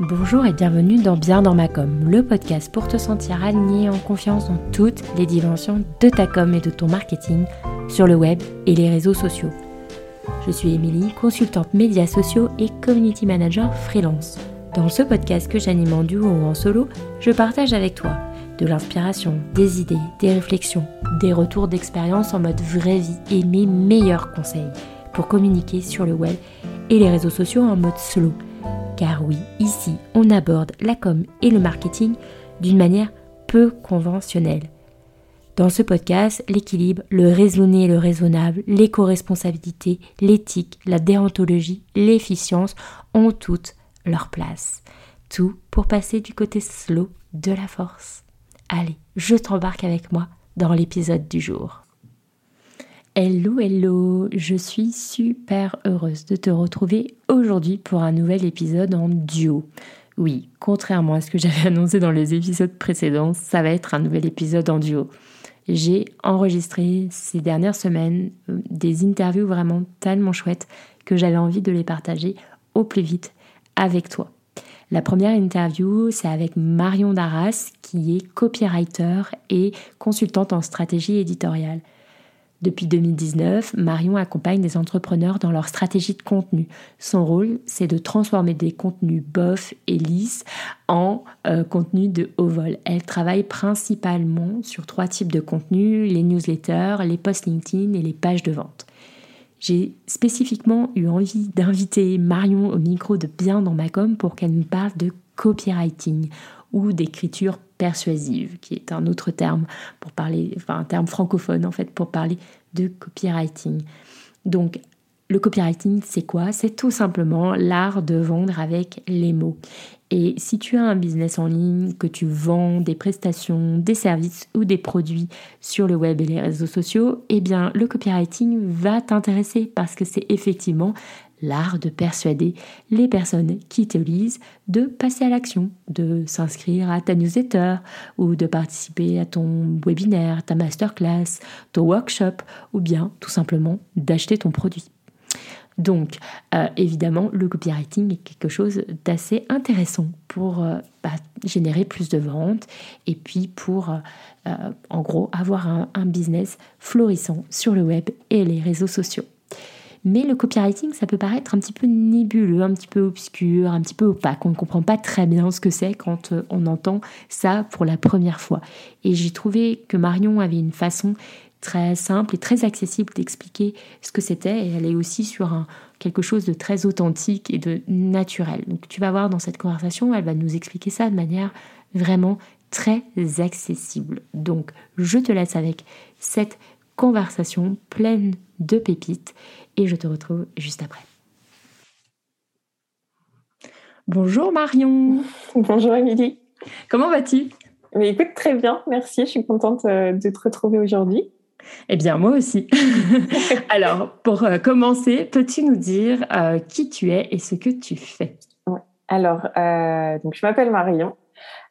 Bonjour et bienvenue dans Bien dans ma com, le podcast pour te sentir aligné en confiance dans toutes les dimensions de ta com et de ton marketing sur le web et les réseaux sociaux. Je suis Émilie, consultante médias sociaux et community manager freelance. Dans ce podcast que j'anime en duo ou en solo, je partage avec toi de l'inspiration, des idées, des réflexions, des retours d'expérience en mode vraie vie et mes meilleurs conseils pour communiquer sur le web et les réseaux sociaux en mode slow. Car oui, ici, on aborde la com et le marketing d'une manière peu conventionnelle. Dans ce podcast, l'équilibre, le raisonné et le raisonnable, l'éco-responsabilité, l'éthique, la déontologie, l'efficience ont toutes leur place. Tout pour passer du côté slow de la force. Allez, je t'embarque avec moi dans l'épisode du jour. Hello, hello, je suis super heureuse de te retrouver aujourd'hui pour un nouvel épisode en duo. Oui, contrairement à ce que j'avais annoncé dans les épisodes précédents, ça va être un nouvel épisode en duo. J'ai enregistré ces dernières semaines euh, des interviews vraiment tellement chouettes que j'avais envie de les partager au plus vite avec toi. La première interview, c'est avec Marion Darras, qui est copywriter et consultante en stratégie éditoriale. Depuis 2019, Marion accompagne des entrepreneurs dans leur stratégie de contenu. Son rôle, c'est de transformer des contenus bof et lisses en euh, contenus de haut vol. Elle travaille principalement sur trois types de contenus, les newsletters, les posts LinkedIn et les pages de vente. J'ai spécifiquement eu envie d'inviter Marion au micro de Bien dans ma com pour qu'elle nous parle de copywriting ou d'écriture persuasive, qui est un autre terme pour parler, enfin un terme francophone en fait pour parler de copywriting. Donc le copywriting, c'est quoi? C'est tout simplement l'art de vendre avec les mots. Et si tu as un business en ligne, que tu vends des prestations, des services ou des produits sur le web et les réseaux sociaux, eh bien le copywriting va t'intéresser parce que c'est effectivement l'art de persuader les personnes qui te lisent de passer à l'action, de s'inscrire à ta newsletter ou de participer à ton webinaire, ta masterclass, ton workshop ou bien tout simplement d'acheter ton produit. Donc, euh, évidemment, le copywriting est quelque chose d'assez intéressant pour euh, bah, générer plus de ventes et puis pour, euh, en gros, avoir un business florissant sur le web et les réseaux sociaux. Mais le copywriting, ça peut paraître un petit peu nébuleux, un petit peu obscur, un petit peu opaque. On ne comprend pas très bien ce que c'est quand on entend ça pour la première fois. Et j'ai trouvé que Marion avait une façon très simple et très accessible d'expliquer ce que c'était. Et elle est aussi sur un, quelque chose de très authentique et de naturel. Donc tu vas voir dans cette conversation, elle va nous expliquer ça de manière vraiment très accessible. Donc je te laisse avec cette conversation pleine de pépites et je te retrouve juste après. Bonjour Marion. Bonjour Émilie. Comment vas-tu? Mais écoute, très bien, merci. Je suis contente euh, de te retrouver aujourd'hui. Eh bien, moi aussi. Alors, pour euh, commencer, peux-tu nous dire euh, qui tu es et ce que tu fais? Alors, donc, je m'appelle Marion.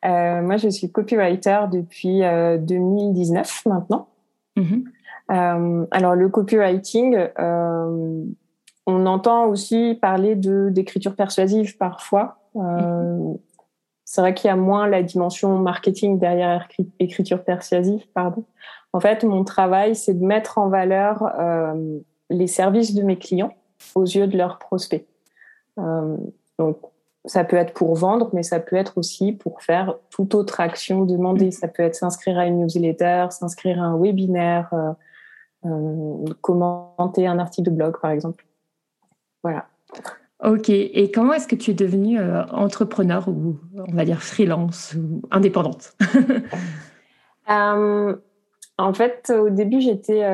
moi, je suis copywriter depuis 2019 maintenant. Euh, alors le copywriting, euh, on entend aussi parler de d'écriture persuasive parfois. Euh, c'est vrai qu'il y a moins la dimension marketing derrière écriture persuasive, pardon. En fait, mon travail, c'est de mettre en valeur euh, les services de mes clients aux yeux de leurs prospects. Euh, donc, ça peut être pour vendre, mais ça peut être aussi pour faire toute autre action demandée. Ça peut être s'inscrire à une newsletter, s'inscrire à un webinaire, euh, commenter un article de blog, par exemple. Voilà. Ok. Et comment est-ce que tu es devenue euh, entrepreneur ou on va dire freelance ou indépendante? Euh, En fait, au début, j'étais,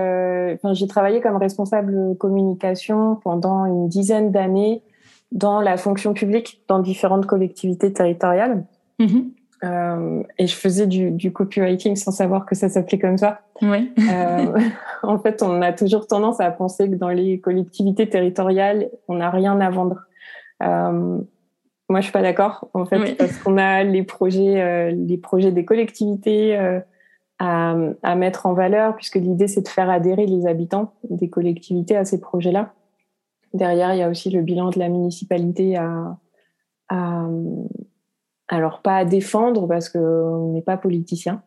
enfin, j'ai travaillé comme responsable communication pendant une dizaine d'années dans la fonction publique dans différentes collectivités territoriales. Mm-hmm. Euh, et je faisais du, du, copywriting sans savoir que ça s'appelait comme ça. Oui. euh, en fait, on a toujours tendance à penser que dans les collectivités territoriales, on n'a rien à vendre. Euh, moi, je suis pas d'accord, en fait, parce qu'on a les projets, euh, les projets des collectivités euh, à, à, mettre en valeur, puisque l'idée c'est de faire adhérer les habitants des collectivités à ces projets-là. Derrière, il y a aussi le bilan de la municipalité à, à alors pas à défendre parce qu'on n'est pas politicien,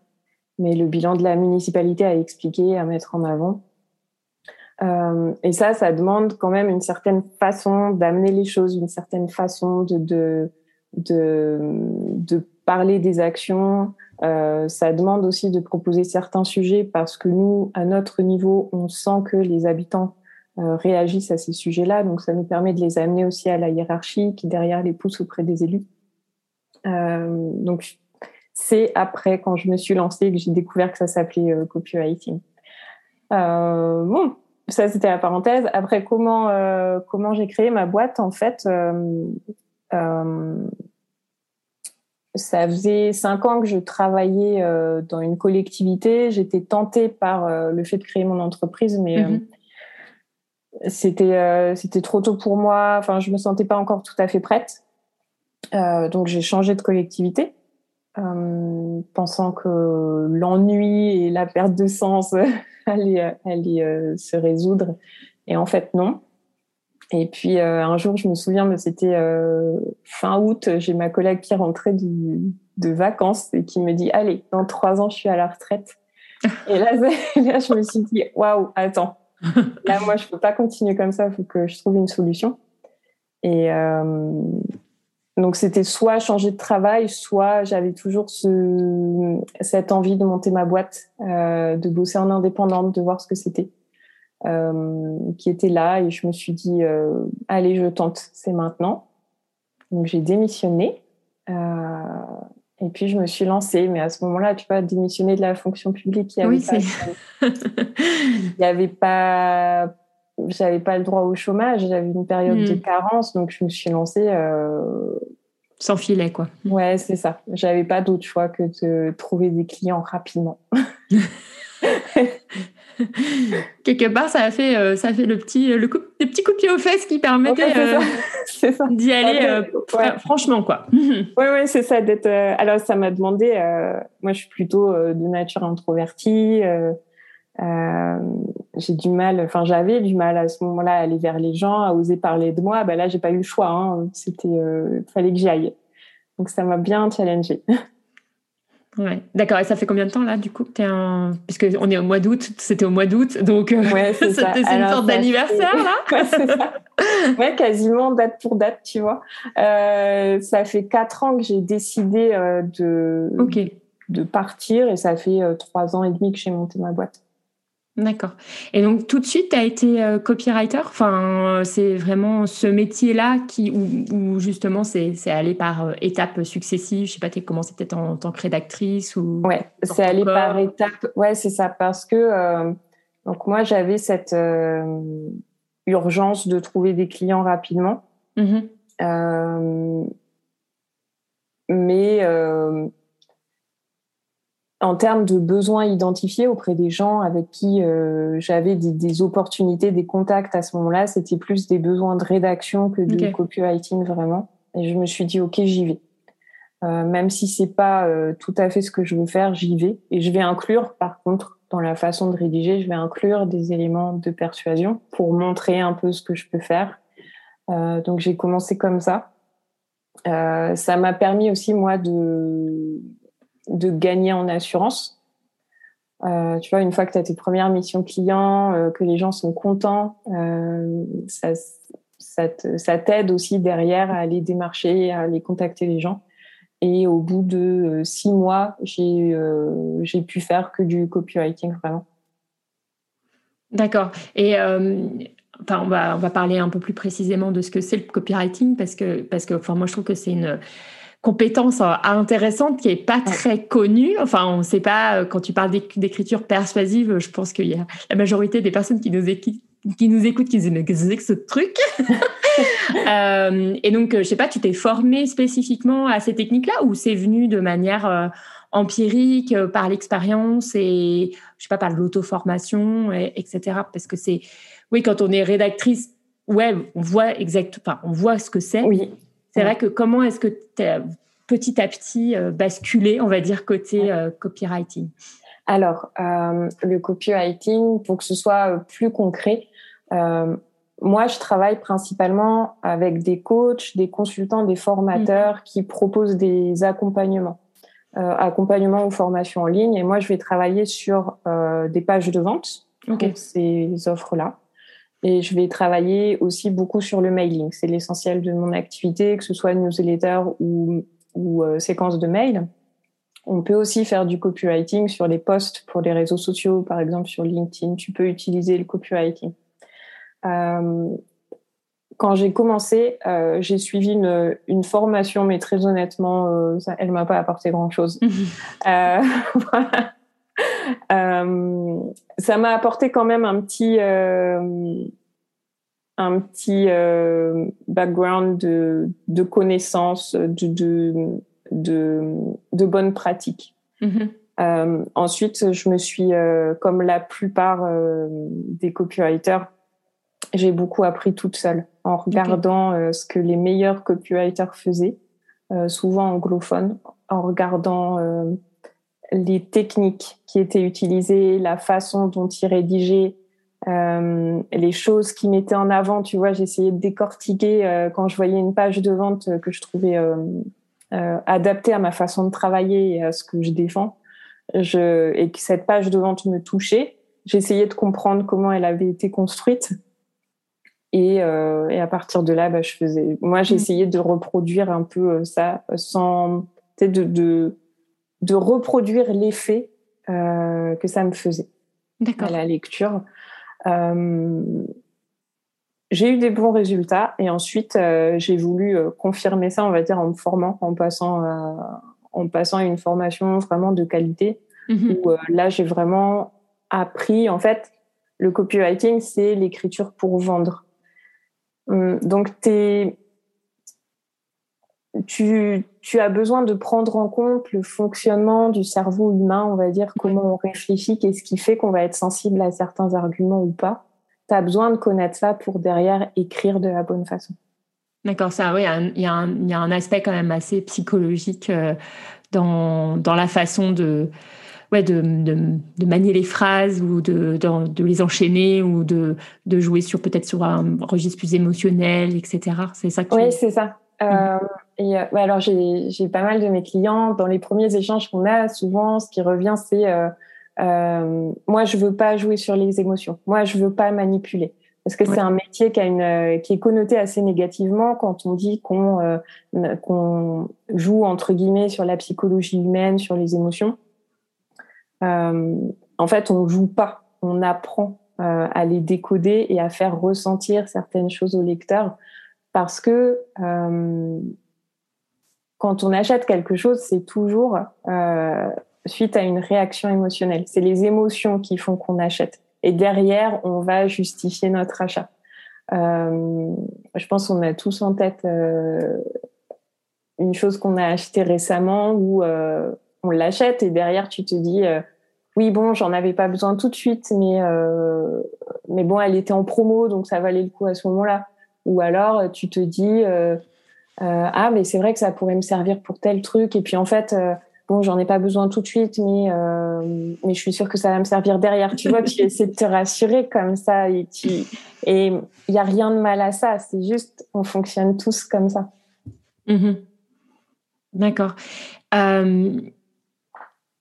mais le bilan de la municipalité à expliquer, à mettre en avant. Euh, et ça, ça demande quand même une certaine façon d'amener les choses, une certaine façon de, de, de, de parler des actions. Euh, ça demande aussi de proposer certains sujets parce que nous, à notre niveau, on sent que les habitants euh, réagissent à ces sujets-là. Donc, ça nous permet de les amener aussi à la hiérarchie qui derrière les pousse auprès des élus. Euh, donc, c'est après, quand je me suis lancée, que j'ai découvert que ça s'appelait copywriting. Bon, ça c'était la parenthèse. Après, comment comment j'ai créé ma boîte En fait, ça faisait cinq ans que je travaillais dans une collectivité. J'étais tentée par le fait de créer mon entreprise, mais mm-hmm. c'était c'était trop tôt pour moi. Enfin, je me sentais pas encore tout à fait prête. Euh, donc j'ai changé de collectivité, euh, pensant que l'ennui et la perte de sens allaient, allaient euh, se résoudre. Et en fait, non. Et puis un jour, je me souviens, c'était fin août, j'ai ma collègue qui rentrait du, de vacances et qui me dit Allez, dans trois ans, je suis à la retraite. et là, je me suis dit Waouh, attends, là, moi, je peux pas continuer comme ça, il faut que je trouve une solution. Et, donc c'était soit changer de travail, soit j'avais toujours ce, cette envie de monter ma boîte, euh, de bosser en indépendante, de voir ce que c'était, euh, qui était là. Et je me suis dit, euh, allez, je tente, c'est maintenant. Donc j'ai démissionné. et puis je me suis lancée. Mais à ce moment-là, tu vois, démissionner de la fonction publique, il n'y avait, pas, il y avait pas j'avais pas le droit au chômage, j'avais une période de hmm. carence, donc je me suis lancée. Euh... Sans filet, quoi. Ouais, c'est ça. J'avais pas d'autre choix que de trouver des clients rapidement. Quelque part, ça a fait, euh, ça fait le petit, le, coup, le petit coup de pied aux fesses qui permettait euh, d'y aller euh, franchement, quoi. oui, oui, c'est ça. D'être. alors, ça m'a demandé. moi, je suis plutôt de nature introvertie. Euh, j'ai du mal, enfin j'avais du mal à ce moment-là à aller vers les gens, à oser parler de moi. Ben là, j'ai pas eu le choix. Hein. C'était, euh, fallait que j'y aille. Donc ça m'a bien challengé. Ouais, d'accord. Et ça fait combien de temps là, du coup, que es un... Parce qu'on est au mois d'août, c'était au mois d'août, donc euh, ouais, c'est une sorte d'anniversaire là. ouais, ça. ouais, quasiment date pour date, tu vois. Euh, ça fait quatre ans que j'ai décidé euh, de de partir et ça fait trois ans et demi que j'ai monté ma boîte. D'accord. Et donc tout de suite, tu as été euh, copywriter? Enfin, c'est vraiment ce métier-là qui, où, justement c'est, allé par euh, étapes successives. Je sais pas, tu as commencé peut-être en, tant que rédactrice ou. Ouais, c'est allé par étapes. Ouais, c'est ça, parce que euh, donc moi j'avais cette urgence de trouver des clients rapidement, mmh mais en termes de besoins identifiés auprès des gens avec qui euh, j'avais des, opportunités, des contacts à ce moment-là, c'était plus des besoins de rédaction que de copywriting vraiment. Et je me suis dit ok j'y vais. Euh, même si c'est pas euh, tout à fait ce que je veux faire, j'y vais. Et je vais inclure, par contre, dans la façon de rédiger, je vais inclure des éléments de persuasion pour montrer un peu ce que je peux faire. donc j'ai commencé comme ça. ça m'a permis aussi moi de de gagner en assurance. Euh, tu vois, une fois que tu as tes premières missions clients, euh, que les gens sont contents, euh, ça, t'aide aussi derrière à aller démarcher, à aller contacter les gens. Et au bout de six mois, j'ai j'ai pu faire que du copywriting vraiment. D'accord. Et enfin, on va on va parler un peu plus précisément de ce que c'est le copywriting parce que parce que enfin moi je trouve que c'est une compétence euh, intéressante qui est pas très connue. Enfin, on ne sait pas, euh, quand tu parles d'écriture persuasive, je pense qu'il y a la majorité des personnes qui nous, écoutent qui nous écoutent qui disent mais qu'est-ce que ce truc euh, Et donc, je sais pas, tu t'es formé spécifiquement à ces techniques-là ou c'est venu de manière empirique, par l'expérience et, je sais pas, par l'auto-formation, etc. Parce que c'est, oui, quand on est rédactrice, ouais, on voit exactement, on voit ce que c'est. Oui. C'est vrai que comment est-ce que tu as petit à petit euh, basculé, on va dire, côté euh, copywriting? Alors, euh, le copywriting, pour que ce soit plus concret, moi, je travaille principalement avec des coachs, des consultants, des formateurs mmh. qui proposent des accompagnements, euh, accompagnements ou formations en ligne. Et moi, je vais travailler sur euh, des pages de vente pour ces offres-là. Et je vais travailler aussi beaucoup sur le mailing. C'est l'essentiel de mon activité, que ce soit newsletter ou, ou euh, séquence de mail. On peut aussi faire du copywriting sur les posts pour les réseaux sociaux, par exemple sur LinkedIn. Tu peux utiliser le copywriting. Euh, quand j'ai commencé, euh, j'ai suivi une, une, formation, mais très honnêtement, euh, ça, elle m'a pas apporté grand-chose. euh, euh, ça m'a apporté quand même un petit, euh, un petit background de, de connaissances, de, de, de, de bonnes pratiques. Mm-hmm. ensuite, je me suis, comme la plupart des copywriters, j'ai beaucoup appris toute seule en regardant euh, ce que les meilleurs copywriters faisaient, euh, souvent anglophones, en regardant euh, les techniques qui étaient utilisées, la façon dont ils rédigeaient, les choses qu'ils mettaient en avant. Tu vois, j'essayais de décortiquer quand je voyais une page de vente que je trouvais adaptée à ma façon de travailler et à ce que je défends. Je, et que cette page de vente me touchait. J'essayais de comprendre comment elle avait été construite et, euh, et, à partir de là, bah, je faisais. Moi, j'essayais mm. de reproduire un peu euh, ça, sans de, de, de reproduire l'effet euh, que ça me faisait à la lecture. Euh, j'ai eu des bons résultats et ensuite euh, j'ai voulu confirmer ça, on va dire, en me formant, en passant, en passant à une formation vraiment de qualité. Mm-hmm. Où là, j'ai vraiment appris. En fait, le copywriting, c'est l'écriture pour vendre. Hum, donc, tu, tu, as besoin de prendre en compte le fonctionnement du cerveau humain, on va dire, comment on réfléchit, qu'est-ce qui fait qu'on va être sensible à certains arguments ou pas. Tu as besoin de connaître ça pour derrière écrire de la bonne façon. D'accord, ça, oui, il y, a un, y, a un aspect quand même assez psychologique euh, dans, dans la façon de, ouais, de, de, manier les phrases ou de, de, les enchaîner ou de, de jouer sur peut-être sur un registre plus émotionnel, etc. C'est ça Oui, c'est ça. Euh, mhm. Et euh, alors j'ai pas mal de mes clients. Dans les premiers échanges qu'on a souvent ce qui revient c'est euh, euh, moi je veux pas jouer sur les émotions. Moi je veux pas manipuler. Parce que c'est un métier qui a une qui est connoté assez négativement quand on dit qu'on qu'on joue entre guillemets sur la psychologie humaine sur les émotions. En fait, on joue pas, on apprend à les décoder et à faire ressentir certaines choses au lecteur parce que euh, quand on achète quelque chose, c'est toujours suite à une réaction émotionnelle. C'est les émotions qui font qu'on achète. Et derrière, on va justifier notre achat. Euh, je pense qu'on a tous en tête euh, une chose qu'on a achetée récemment où euh, on l'achète et derrière tu te dis euh, oui bon j'en avais pas besoin tout de suite mais euh, mais bon elle était en promo donc ça valait le coup à ce moment-là ou alors tu te dis euh, ah mais c'est vrai que ça pourrait me servir pour tel truc. Et puis en fait bon j'en ai pas besoin tout de suite mais mais je suis sûre que ça va me servir derrière. Tu vois tu essaies de te rassurer comme ça. Et tu et il y a rien de mal à ça. C'est juste on fonctionne tous comme ça. Mmh D'accord.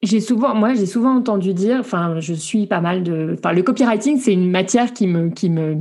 J'ai souvent, moi, j'ai souvent entendu dire, enfin, je suis pas mal de, enfin, le copywriting, c'est une matière qui me, qui me,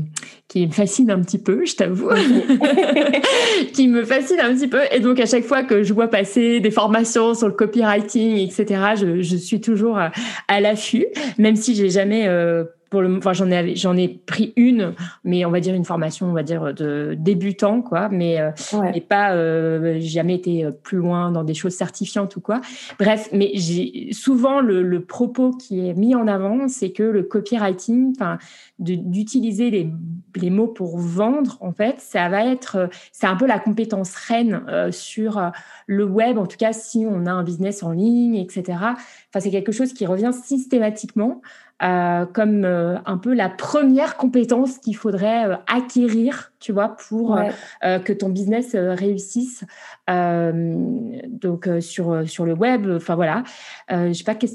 qui me fascine un petit peu, je t'avoue, qui me fascine un petit peu. Et donc, à chaque fois que je vois passer des formations sur le copywriting, etc., je, je suis toujours à, l'affût, même si j'ai jamais euh, pour le, enfin j'en ai j'en ai pris une, mais on va dire une formation, on va dire de débutant quoi, mais euh, mais pas euh, jamais été euh, plus loin dans des choses certifiantes ou quoi. Bref, mais j'ai souvent le, le, propos qui est mis en avant, c'est que le copywriting, enfin d'utiliser les, les mots pour vendre, en fait, ça va être c'est un peu la compétence reine sur le web, en tout cas si on a un business en ligne, etc. Enfin c'est quelque chose qui revient systématiquement. Euh, comme euh, un peu la première compétence qu'il faudrait euh, acquérir, tu vois, pour que ton business réussisse. donc sur sur le web, enfin voilà. je sais pas, qu'est-ce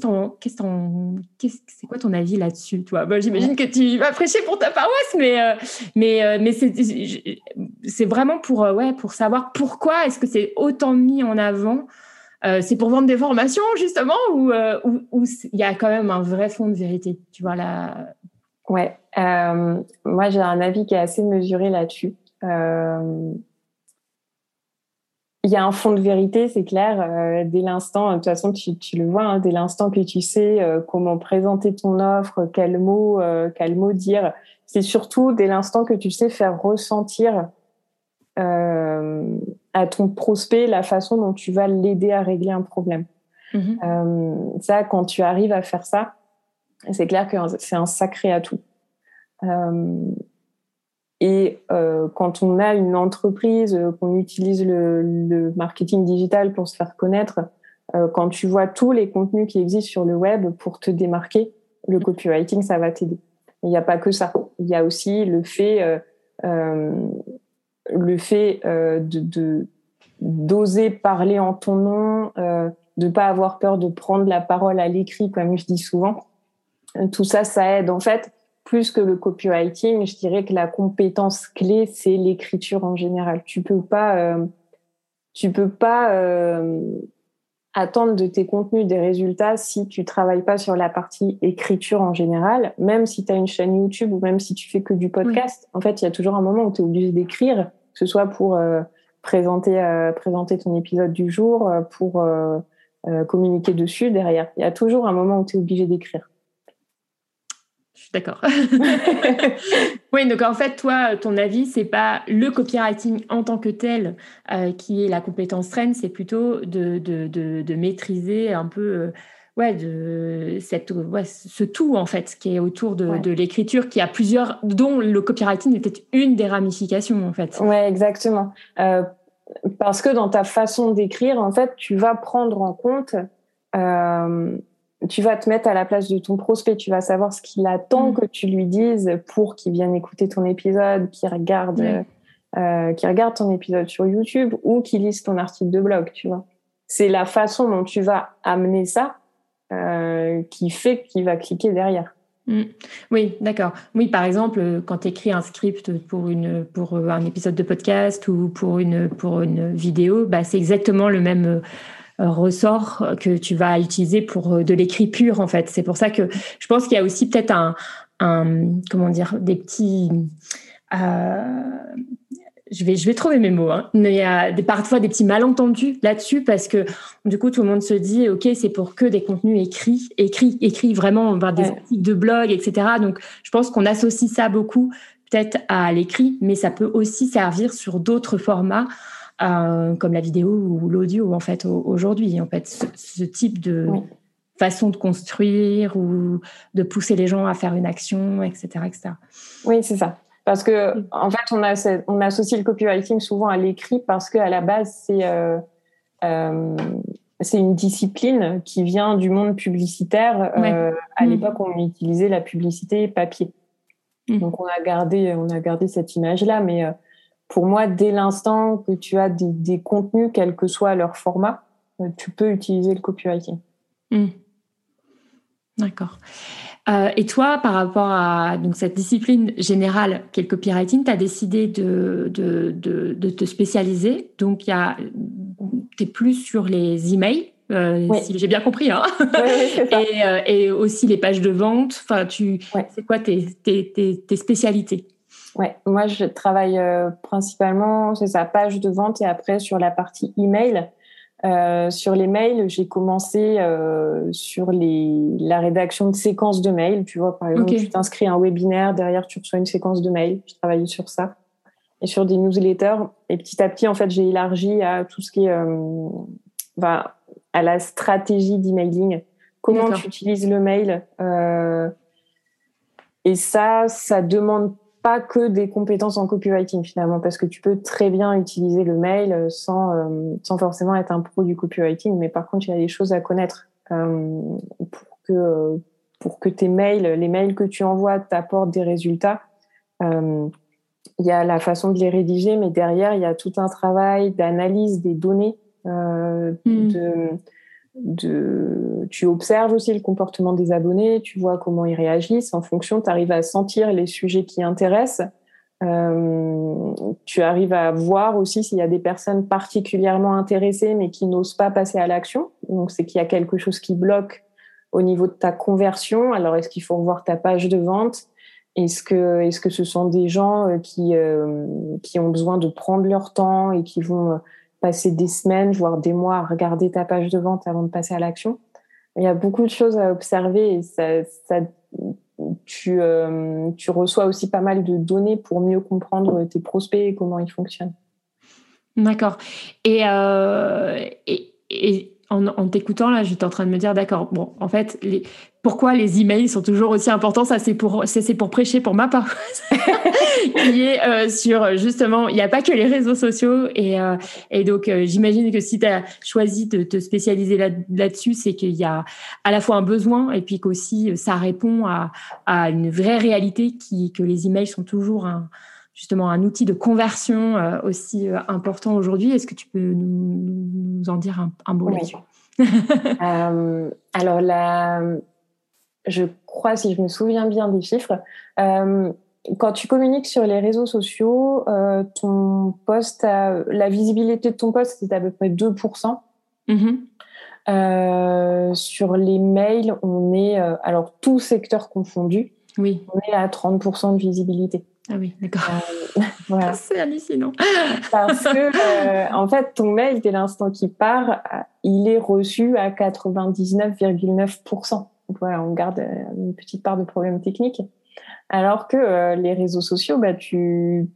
c'est quoi ton avis là-dessus, toi? J'imagine que tu vas prêcher pour ta paroisse, mais mais mais c'est c'est vraiment pour ouais pour savoir pourquoi est-ce que c'est autant mis en avant. Euh, c'est pour vendre des formations justement euh, ou il y a quand même un vrai fond de vérité tu vois là ouais euh, moi j'ai un avis qui est assez mesuré là-dessus il y a un fond de vérité, c'est clair. dès l'instant, de toute façon, tu, le vois, hein, dès l'instant que tu sais comment présenter ton offre, quel mot, quel mot dire, c'est surtout dès l'instant que tu sais faire ressentir euh, à ton prospect la façon dont tu vas l'aider à régler un problème. Mhm. Euh, ça, quand tu arrives à faire ça, c'est clair que c'est un sacré atout. Euh, et euh, quand on a une entreprise, qu'on utilise le, le, marketing digital pour se faire connaître, quand tu vois tous les contenus qui existent sur le web pour te démarquer, le copywriting, ça va t'aider. Il n'y a pas que ça. Il y a aussi le fait le fait euh, de d'oser parler en ton nom, euh, de pas avoir peur de prendre la parole à l'écrit, comme je dis souvent. Tout ça, ça aide. En fait, plus que le copywriting, je dirais que la compétence clé, c'est l'écriture en général. Tu peux pas, euh, tu peux pas euh, attendre de tes contenus des résultats si tu travailles pas sur la partie écriture en général, même si tu as une chaîne YouTube ou même si tu fais que du podcast. En fait, il y a toujours un moment où tu es obligé d'écrire, que ce soit pour euh, présenter euh, présenter ton épisode du jour, euh, pour communiquer dessus derrière. Il y a toujours un moment où tu es obligé d'écrire. Je suis d'accord. oui, donc en fait, toi, ton avis, c'est pas le copywriting en tant que tel qui est la compétence reine, c'est plutôt de, de, de, de, maîtriser un peu euh, ouais, de cette, ouais, ce tout en fait qui est autour de, de l'écriture, qui a plusieurs, dont le copywriting était une des ramifications en fait. Ouais, exactement. Euh, parce que dans ta façon d'écrire, en fait, tu vas prendre en compte euh, tu vas te mettre à la place de ton prospect, tu vas savoir ce qu'il attend mm. que tu lui dises pour qu'il vienne écouter ton épisode, qu'il regarde, euh, qu'il regarde ton épisode sur YouTube ou qu'il lise ton article de blog, tu vois. C'est la façon dont tu vas amener ça euh, qui fait qu'il va cliquer derrière. Mm. Oui, d'accord. Oui, par exemple, quand tu écris un script pour, une, pour un épisode de podcast ou pour une, pour une vidéo, bah, c'est exactement le même euh, ressort que tu vas utiliser pour euh, de l'écrit pur en fait. C'est pour ça que je pense qu'il y a aussi peut-être un, un, comment dire des petits euh, je vais, je vais trouver mes mots, hein. mais il y a des, parfois des petits malentendus là-dessus parce que du coup tout le monde se dit ok c'est pour que des contenus écrits, écrits, écrits vraiment des articles de blog, etc. Donc je pense qu'on associe ça beaucoup peut-être à l'écrit, mais ça peut aussi servir sur d'autres formats euh, comme la vidéo ou l'audio en fait aujourd'hui en fait ce, type de façon de construire ou de pousser les gens à faire une action etc etc oui c'est ça parce que en fait on a on associe le copywriting souvent à l'écrit parce que à la base c'est euh, euh, c'est une discipline qui vient du monde publicitaire. Euh, à mm. l'époque, on utilisait la publicité papier. Mm. Donc, on a gardé, on a gardé cette image-là. Mais pour moi, dès l'instant que tu as des, contenus, quel que soit leur format, euh, tu peux utiliser le copywriting. Mm. D'accord. Euh, et toi, par rapport à donc, cette discipline générale qu'est le copywriting, tu as décidé de, de, de, de, te spécialiser. Donc, tu es plus sur les emails, euh, si j'ai bien compris. Hein et, euh, et, aussi les pages de vente. Enfin, tu, C'est quoi tes, tes, tes, tes spécialités? Ouais, moi je travaille euh, principalement, c'est sa page de vente et après sur la partie email. Euh, sur les mails, j'ai commencé euh, sur les, la rédaction de séquences de mails. Tu vois, par exemple, tu t'inscris à un webinaire, derrière tu reçois une séquence de mails. Je travaille sur ça. Et sur des newsletters. Et petit à petit, en fait, j'ai élargi à tout ce qui est euh, à la stratégie d'emailing. Comment tu utilises le mail. Euh, et ça, ça demande pas que des compétences en copywriting finalement, parce que tu peux très bien utiliser le mail sans, euh, sans forcément être un pro du copywriting, mais par contre, il y a des choses à connaître euh, pour que pour que tes mails, les mails que tu envoies t'apportent des résultats, il y a la façon de les rédiger, mais derrière, il y a tout un travail d'analyse des données, hmm. de, de, tu observes aussi le comportement des abonnés, tu vois comment ils réagissent. En fonction, tu arrives à sentir les sujets qui intéressent. Euh, tu arrives à voir aussi s'il y a des personnes particulièrement intéressées mais qui n'osent pas passer à l'action. Donc, c'est qu'il y a quelque chose qui bloque au niveau de ta conversion. Alors, est-ce qu'il faut revoir ta page de vente? Est-ce que, est-ce que ce sont des gens euh, qui, euh, qui ont besoin de prendre leur temps et qui vont passer des semaines, voire des mois à regarder ta page de vente avant de passer à l'action Il y a beaucoup de choses à observer et ça, euh, tu reçois aussi pas mal de données pour mieux comprendre tes prospects et comment ils fonctionnent. D'accord. Et, euh, en, en t'écoutant, là, j'étais en train de me dire, d'accord, bon, en fait, les, pourquoi les emails sont toujours aussi importants, ça c'est pour, c'est pour prêcher pour ma part, qui est euh, sur justement, il n'y a pas que les réseaux sociaux. Et, euh, et donc euh, j'imagine que si tu as choisi de te spécialiser là, là-dessus, c'est qu'il y a à la fois un besoin et puis qu'aussi ça répond à, à une vraie réalité qui, que les emails sont toujours un, justement un outil de conversion aussi important aujourd'hui. Est-ce que tu peux nous, nous en dire un, un mot là-dessus? Euh, alors la, je crois, si je me souviens bien des chiffres, euh, quand tu communiques sur les réseaux sociaux, euh, ton poste, la visibilité de ton poste, c'est à peu près 2%. Mm-hmm. Euh, sur les mails, on est, alors tout secteur confondu, oui. on est à 30% de visibilité. Ah oui, d'accord. Euh, voilà. C'est hallucinant. Parce que, en fait, ton mail, dès l'instant qu'il part, il est reçu à 99,9% on garde euh, une petite part de problèmes techniques. Alors que euh, les réseaux sociaux, bah, tu,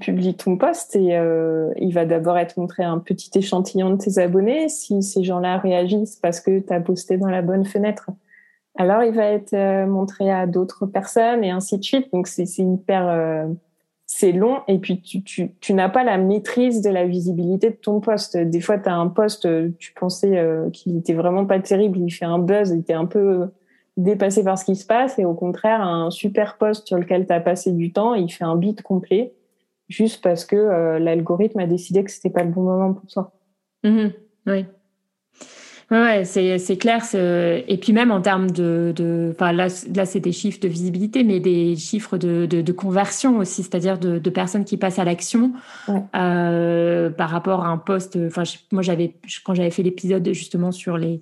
publies ton post et euh, il va d'abord être montré un petit échantillon de tes abonnés. Si ces gens-là réagissent parce que tu as posté dans la bonne fenêtre, alors il va être montré à d'autres personnes et ainsi de suite. Donc c'est hyper c'est long et puis tu, n'as pas la maîtrise de la visibilité de ton poste. Des fois, tu as un poste, tu pensais euh, qu'il était vraiment pas terrible, il fait un buzz, il était un peu dépassé par ce qui se passe et au contraire, un super poste sur lequel tu as passé du temps, il fait un beat complet juste parce que euh, l'algorithme a décidé que c'était pas le bon moment pour toi. Mmh oui. Ouais, c'est, c'est clair. Et puis même en termes de, de enfin là, là c'est des chiffres de visibilité, mais des chiffres de, de, de conversion aussi, c'est-à-dire de, de, personnes qui passent à l'action euh, par rapport à un poste. Enfin, moi j'avais quand j'avais fait l'épisode justement sur les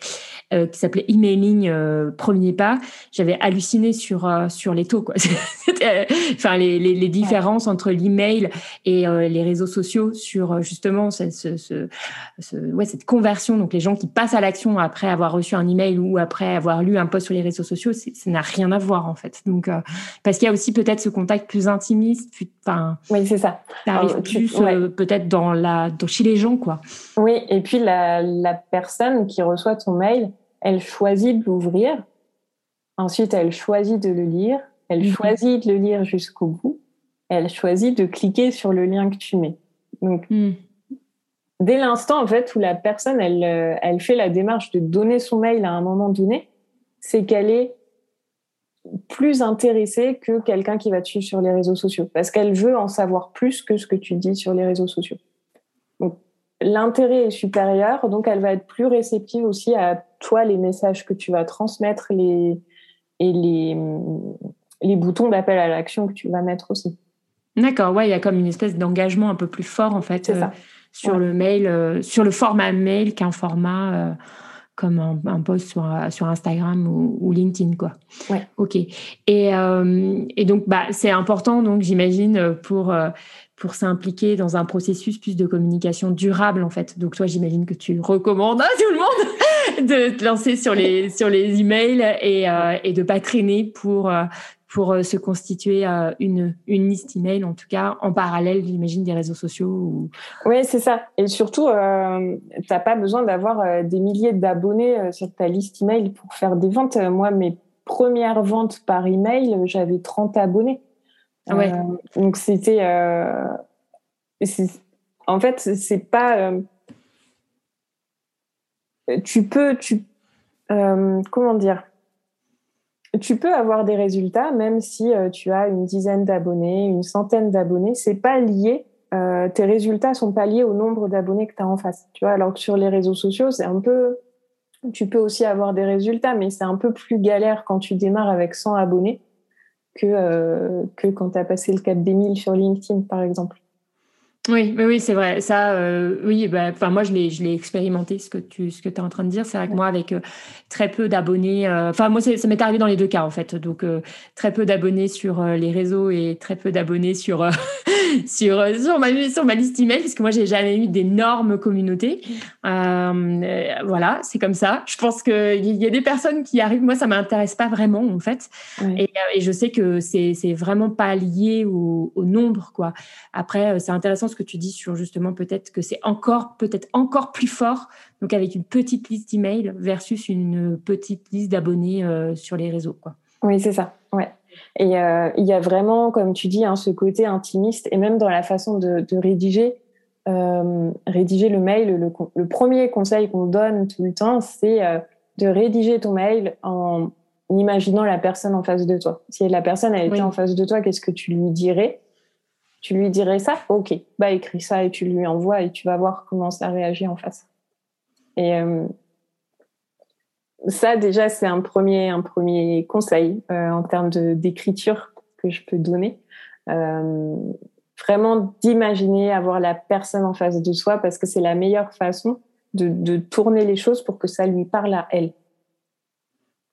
euh, qui s'appelait emailing euh, premier pas, j'avais halluciné sur euh, sur les taux quoi. enfin les, les, les, différences entre l'email et euh, les réseaux sociaux sur justement ce, ce, ce, ouais, cette conversion. Donc les gens qui passent à l'action après avoir reçu un email ou après avoir lu un post sur les réseaux sociaux, ça n'a rien à voir en fait. Donc euh, parce qu'il y a aussi peut-être ce contact plus intimiste. Enfin, oui, c'est ça. Ça arrive plus euh, peut-être dans la dans, chez les gens quoi. Oui, et puis la, la personne qui reçoit ton mail, elle choisit de l'ouvrir. Ensuite, elle choisit de le lire. Elle mhm. choisit de le lire jusqu'au bout. Elle choisit de cliquer sur le lien que tu mets. Donc, mhm dès l'instant en fait où la personne elle, euh, elle fait la démarche de donner son mail à un moment donné, c'est qu'elle est plus intéressée que quelqu'un qui va te suivre sur les réseaux sociaux parce qu'elle veut en savoir plus que ce que tu dis sur les réseaux sociaux. Donc l'intérêt est supérieur, donc elle va être plus réceptive aussi à toi les messages que tu vas transmettre les et les les boutons d'appel à l'action que tu vas mettre aussi. D'accord, ouais, il y a comme une espèce d'engagement un peu plus fort en fait. C'est ça. Euh, sur le mail, euh, sur le format mail qu'un format euh, comme un, post sur, sur Instagram ou, LinkedIn, quoi. Ouais. Ok. Et, euh, et donc, bah, c'est important, donc j'imagine pour pour s'impliquer dans un processus plus de communication durable, en fait. Donc, toi, j'imagine que tu recommandes à tout le monde de te lancer sur les sur les emails et et de pas traîner pour pour euh, se constituer euh, une, une liste email, en tout cas en parallèle, j'imagine, des réseaux sociaux. Ou... Oui, c'est ça. Et surtout, euh, tu n'as pas besoin d'avoir euh, des milliers d'abonnés sur ta liste email pour faire des ventes. Moi, mes premières ventes par email, j'avais 30 abonnés. Ah donc, c'était. en fait, c'est pas. tu peux. Tu, comment dire? Tu peux avoir des résultats même si tu as une dizaine d'abonnés, une centaine d'abonnés. C'est pas lié. tes résultats sont pas liés au nombre d'abonnés que tu as en face. Tu vois, alors que sur les réseaux sociaux, c'est un peu tu peux aussi avoir des résultats, mais c'est un peu plus galère quand tu démarres avec 100 abonnés que, euh, que quand tu as passé le cap des 1000 sur LinkedIn, par exemple. Oui, oui, c'est vrai. Ça, euh, oui, bah, enfin, moi, je l'ai, je l'ai expérimenté, ce que tu, ce que es en train de dire. C'est vrai que moi, avec euh, très peu d'abonnés, enfin, moi, ça m'est arrivé dans les deux cas, en fait. Donc, très peu d'abonnés sur les réseaux et très peu d'abonnés sur, sur, sur, ma, sur ma liste email, parce que moi, j'ai jamais eu d'énormes communautés. Euh, voilà, c'est comme ça. Je pense qu'il y a des personnes qui arrivent. Moi, ça m'intéresse pas vraiment, en fait. Et, et, je sais que c'est, c'est vraiment pas lié au, au nombre, quoi. Après, euh, c'est intéressant ce que tu dis sur justement peut-être que c'est encore, peut-être encore plus fort. Donc, avec une petite liste email versus une petite liste d'abonnés euh, sur les réseaux, quoi. Oui, c'est ça. Ouais. Et euh, il y a vraiment, comme tu dis, hein, ce côté intimiste, et même dans la façon de, de rédiger, euh, rédiger le mail, le, le premier conseil qu'on donne tout le temps, c'est euh, de rédiger ton mail en imaginant la personne en face de toi. Si la personne a été en face de toi, qu'est-ce que tu lui dirais? Tu lui dirais ça Ok, bah écris ça et tu lui envoies et tu vas voir comment ça réagit en face. Et euh, ça déjà c'est un premier un premier conseil euh, en termes d'écriture que je peux donner euh, vraiment d'imaginer avoir la personne en face de soi parce que c'est la meilleure façon de, de, tourner les choses pour que ça lui parle à elle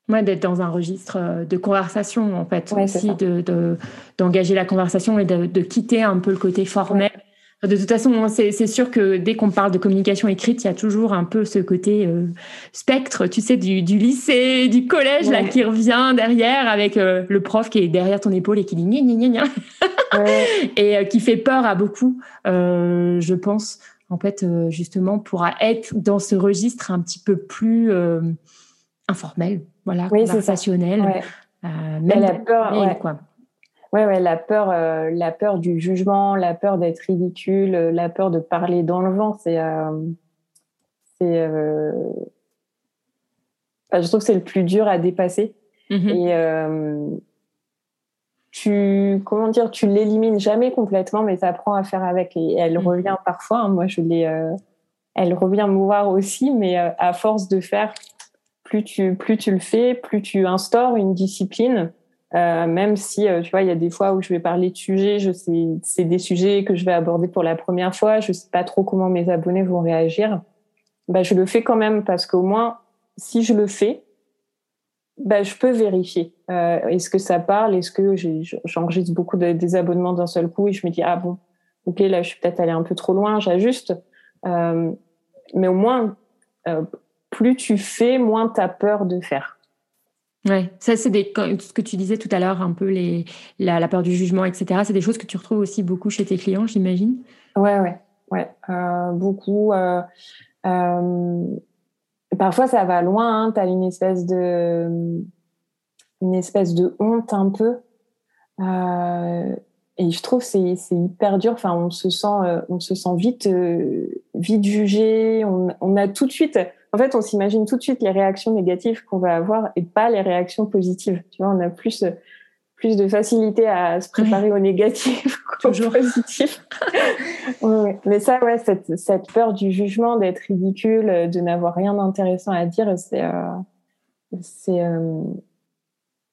Ouais, d'être dans un registre euh, de conversation en fait aussi de d'engager la conversation et de, de, quitter un peu le côté formel. De toute façon, c'est sûr que dès qu'on parle de communication écrite, il y a toujours un peu ce côté euh, spectre, tu sais, du, du, lycée, du collège, là, qui revient derrière avec euh, le prof qui est derrière ton épaule et qui dit gna gna gna et euh, qui fait peur à beaucoup, je pense, en fait, justement, pour être dans ce registre un petit peu plus informel, voilà, conversationnel. même la peur, quoi. Ouais, ouais, la peur, euh, la peur du jugement, la peur d'être ridicule, euh, la peur de parler dans le vent, c'est, euh, c'est, euh... je trouve que c'est le plus dur à dépasser. Mm-hmm. Et euh, tu, comment dire, tu l'élimines jamais complètement, mais tu apprends à faire avec. Et elle mm-hmm. revient parfois. Hein, moi, je l'ai, elle revient me voir aussi, mais à force de faire, plus tu, plus tu le fais, plus tu instaures une discipline euh, même si, euh, tu vois, il y a des fois où je vais parler de sujets, c'est des sujets que je vais aborder pour la première fois, je sais pas trop comment mes abonnés vont réagir. Bah, je le fais quand même parce qu'au moins, si je le fais, bah, je peux vérifier. Euh, est-ce que ça parle Est-ce que j'enregistre beaucoup de, des abonnements d'un seul coup et je me dis ah bon, ok là je suis peut-être allé un peu trop loin, j'ajuste. Mais au moins, plus tu fais, moins tu as peur de faire. Ouais, ça c'est des ce que tu disais tout à l'heure, un peu les la, peur du jugement, etc. C'est des choses que tu retrouves aussi beaucoup chez tes clients, j'imagine. Ouais, ouais, ouais, euh, beaucoup. Euh, euh, parfois ça va loin. Hein, tu as une espèce de une espèce de honte un peu. et je trouve c'est c'est hyper dur. Enfin, on se sent on se sent vite vite jugé. On, on a tout de suite en fait, on s'imagine tout de suite les réactions négatives qu'on va avoir et pas les réactions positives. Tu vois, on a plus plus de facilité à se préparer au négatif qu'au positif. Mais ça, ouais, cette, cette peur du jugement, d'être ridicule, de n'avoir rien d'intéressant à dire, c'est euh, c'est euh,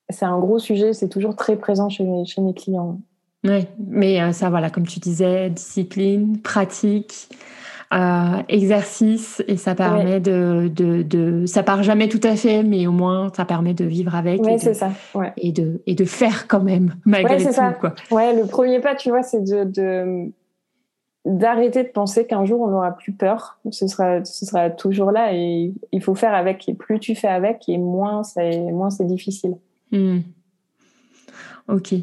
c'est un gros sujet. C'est toujours très présent chez mes, chez mes clients. Oui, mais euh, ça, voilà, comme tu disais, discipline, pratique. Euh, exercice et ça permet de, de, de, ça part jamais tout à fait, mais au moins ça permet de vivre avec et, de, ça. et, de, et de faire quand même malgré tout. Ça. Quoi. Ouais, le premier pas, tu vois, c'est de, de d'arrêter de penser qu'un jour on n'aura plus peur. Ce sera, ce sera toujours là et il faut faire avec. Et plus tu fais avec, et moins c'est, moins c'est difficile. Hmm. Ok.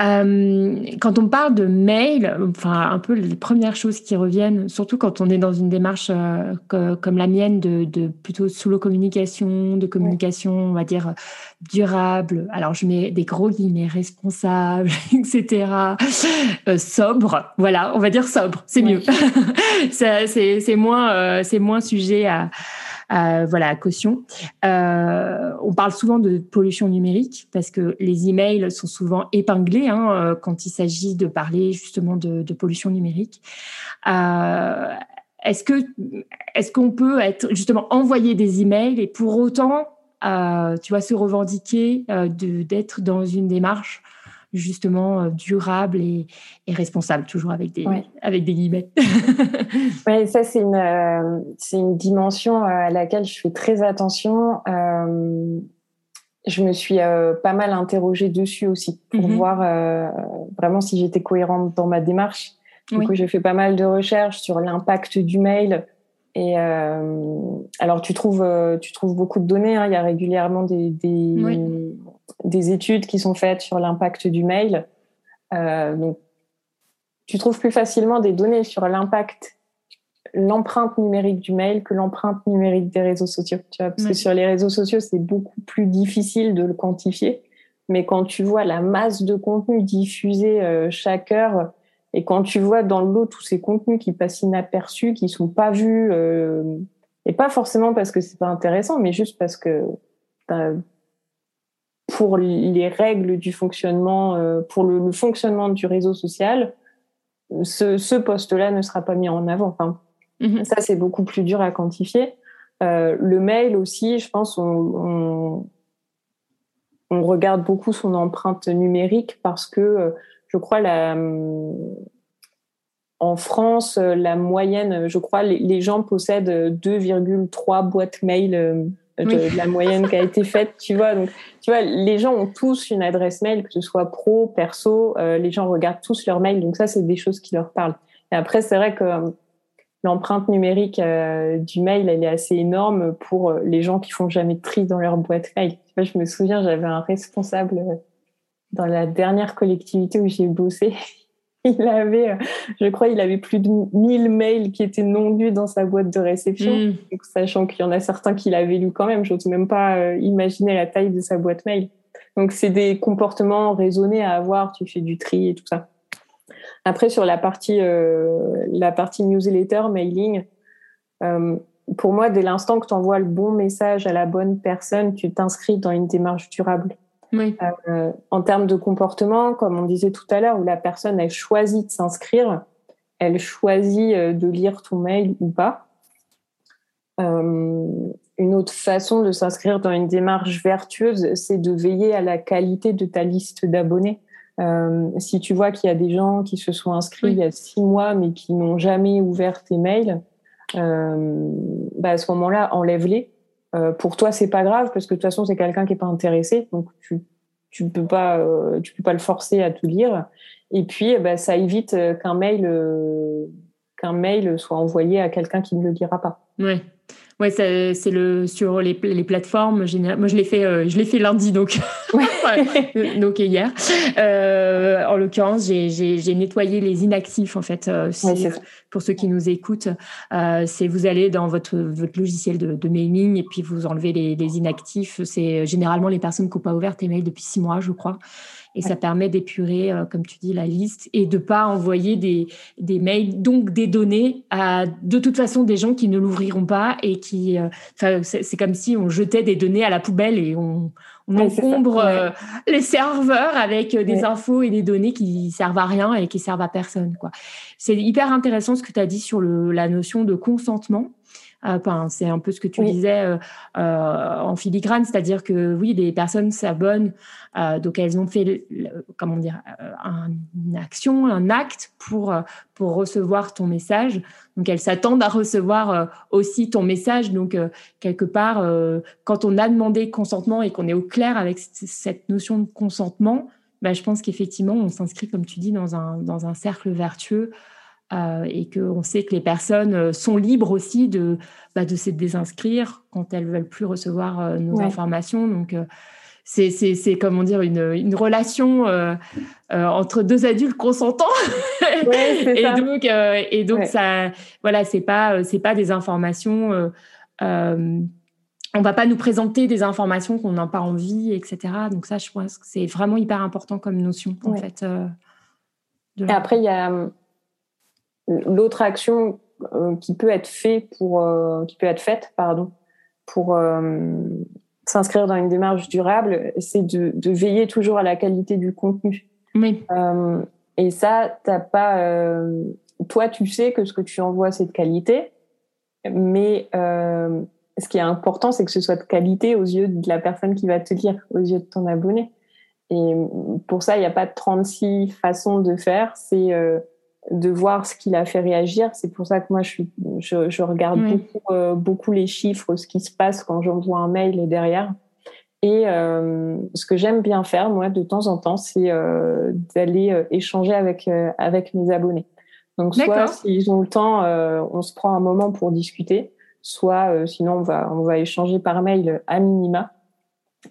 Euh, quand on parle de mail, enfin un peu les premières choses qui reviennent, surtout quand on est dans une démarche euh, comme la mienne de, de plutôt solo communication, de communication, on va dire durable. Alors je mets des gros guillemets, responsable, etc. Euh, sobre, voilà, on va dire sobre, c'est mieux. c'est moins, c'est moins sujet à voilà, caution. on parle souvent de pollution numérique parce que les emails sont souvent épinglés hein, quand il s'agit de parler justement de, de pollution numérique. est-ce que est-ce qu'on peut être justement envoyer des emails et pour autant tu vois se revendiquer d'être dans une démarche justement euh, durable et, responsable, toujours avec des, avec des guillemets. oui, ça, c'est une, euh, c'est une dimension euh, à laquelle je fais très attention. je me suis pas mal interrogée dessus aussi pour mhm. voir vraiment si j'étais cohérente dans ma démarche. Du coup, j'ai fait pas mal de recherches sur l'impact du mail. Et alors, tu trouves, tu trouves beaucoup de données. Hein. Il y a régulièrement des, des, des études qui sont faites sur l'impact du mail. Euh, donc, tu trouves plus facilement des données sur l'impact, l'empreinte numérique du mail que l'empreinte numérique des réseaux sociaux. Tu vois, parce que sur les réseaux sociaux, c'est beaucoup plus difficile de le quantifier. Mais quand tu vois la masse de contenu diffusé euh, chaque heure, et quand tu vois dans l'eau tous ces contenus qui passent inaperçus, qui sont pas vus, euh, et pas forcément parce que c'est pas intéressant, mais juste parce que pour les règles du fonctionnement, euh, pour le, fonctionnement du réseau social, ce, ce poste-là ne sera pas mis en avant. Enfin, mhm. Ça, c'est beaucoup plus dur à quantifier. Euh, le mail aussi, je pense, on, on, regarde beaucoup son empreinte numérique parce que je crois la, en France, la moyenne, je crois, les, les gens possèdent 2,3 boîtes mail de, la moyenne qui a été faite, tu vois. Donc, tu vois, les gens ont tous une adresse mail, que ce soit pro, perso, euh, les gens regardent tous leur mail, donc ça, c'est des choses qui leur parlent. Et après, c'est vrai que euh, l'empreinte numérique euh, du mail, elle est assez énorme pour les gens qui font jamais de tri dans leur boîte mail. Tu vois, je me souviens, j'avais un responsable dans la dernière collectivité où j'ai bossé il avait, euh, je crois, il avait plus de 1000 mails qui étaient non lus dans sa boîte de réception. Hmm. sachant qu'il y en a certains qu'il avait lus quand même, j'ose même pas euh, imaginer la taille de sa boîte mail. Donc, c'est des comportements raisonnés à avoir. Tu fais du tri et tout ça. Après, sur la partie, euh, la partie newsletter, mailing, pour moi, dès l'instant que tu envoies le bon message à la bonne personne, tu t'inscris dans une démarche durable. Euh, en termes de comportement, comme on disait tout à l'heure, où la personne elle choisit de s'inscrire, elle choisit euh, de lire ton mail ou pas. Euh, une autre façon de s'inscrire dans une démarche vertueuse, c'est de veiller à la qualité de ta liste d'abonnés. si tu vois qu'il y a des gens qui se sont inscrits il y a six mois mais qui n'ont jamais ouvert tes mails, bah à ce moment-là, enlève-les euh, pour toi, c'est pas grave parce que de toute façon, c'est quelqu'un qui est pas intéressé, donc tu tu peux pas euh, tu peux pas le forcer à tout lire. Et puis, bah, ça évite euh, qu'un mail qu'un mail soit envoyé à quelqu'un qui ne le lira pas. Ouais, c'est le sur les, les plateformes. Moi, je l'ai fait, euh, je l'ai fait lundi, donc donc hier. Euh, en l'occurrence, j'ai nettoyé les inactifs en fait. Euh, pour ceux qui nous écoutent, c'est vous allez dans votre votre logiciel de, de mailing et puis vous enlevez les, les inactifs. C'est généralement les personnes qui n'ont pas ouvert tes mails depuis six mois, je crois et ça permet d'épurer, euh, comme tu dis, la liste et de pas envoyer des, des mails, donc des données à de toute façon des gens qui ne l'ouvriront pas et qui, euh, c'est comme si on jetait des données à la poubelle et on, on encombre euh, les serveurs avec des infos et des données qui servent à rien et qui servent à personne. Quoi. C'est hyper intéressant ce que tu as dit sur le, la notion de consentement. Enfin, c'est un peu ce que tu disais euh, euh, en filigrane, c'est-à-dire que oui, les personnes s'abonnent, euh, donc elles ont fait, comment dire, une action, un acte pour pour recevoir ton message. Donc elles s'attendent à recevoir aussi ton message. Donc quelque part, quand on a demandé consentement et qu'on est au clair avec cette notion de consentement, bah, je pense qu'effectivement, on s'inscrit, comme tu dis, dans un dans un cercle vertueux euh, et qu'on sait que les personnes euh, sont libres aussi de, bah, de se désinscrire quand elles veulent plus recevoir euh, nos informations. Donc, c'est, c'est, comment dire, une, une relation entre deux adultes consentants. et, donc, et donc, ça, voilà, c'est pas, c'est pas des informations. on va pas nous présenter des informations qu'on n'a pas envie, etc. Donc ça, je pense que c'est vraiment hyper important comme notion, en fait. Et après, il y a l'autre action euh, qui peut être fait pour, euh, qui peut être faite, pardon, pour s'inscrire dans une démarche durable, c'est de, de, veiller toujours à la qualité du contenu. Oui. et ça, t'as pas. toi, tu sais que ce que tu envoies, c'est de qualité, mais ce qui est important, c'est que ce soit de qualité aux yeux de la personne qui va te lire, aux yeux de ton abonné. Et pour ça, il n'y a pas 36 façons de faire. C'est euh, de voir ce qui l'a fait réagir. C'est pour ça que moi, je, suis, je, je regarde beaucoup, euh, beaucoup les chiffres, ce qui se passe quand j'envoie un mail et derrière. Et euh, ce que j'aime bien faire, moi, de temps en temps, c'est euh, d'aller échanger avec, avec mes abonnés. Donc, soit s'ils ont le temps, on se prend un moment pour discuter, soit sinon, on va, on va échanger par mail à minima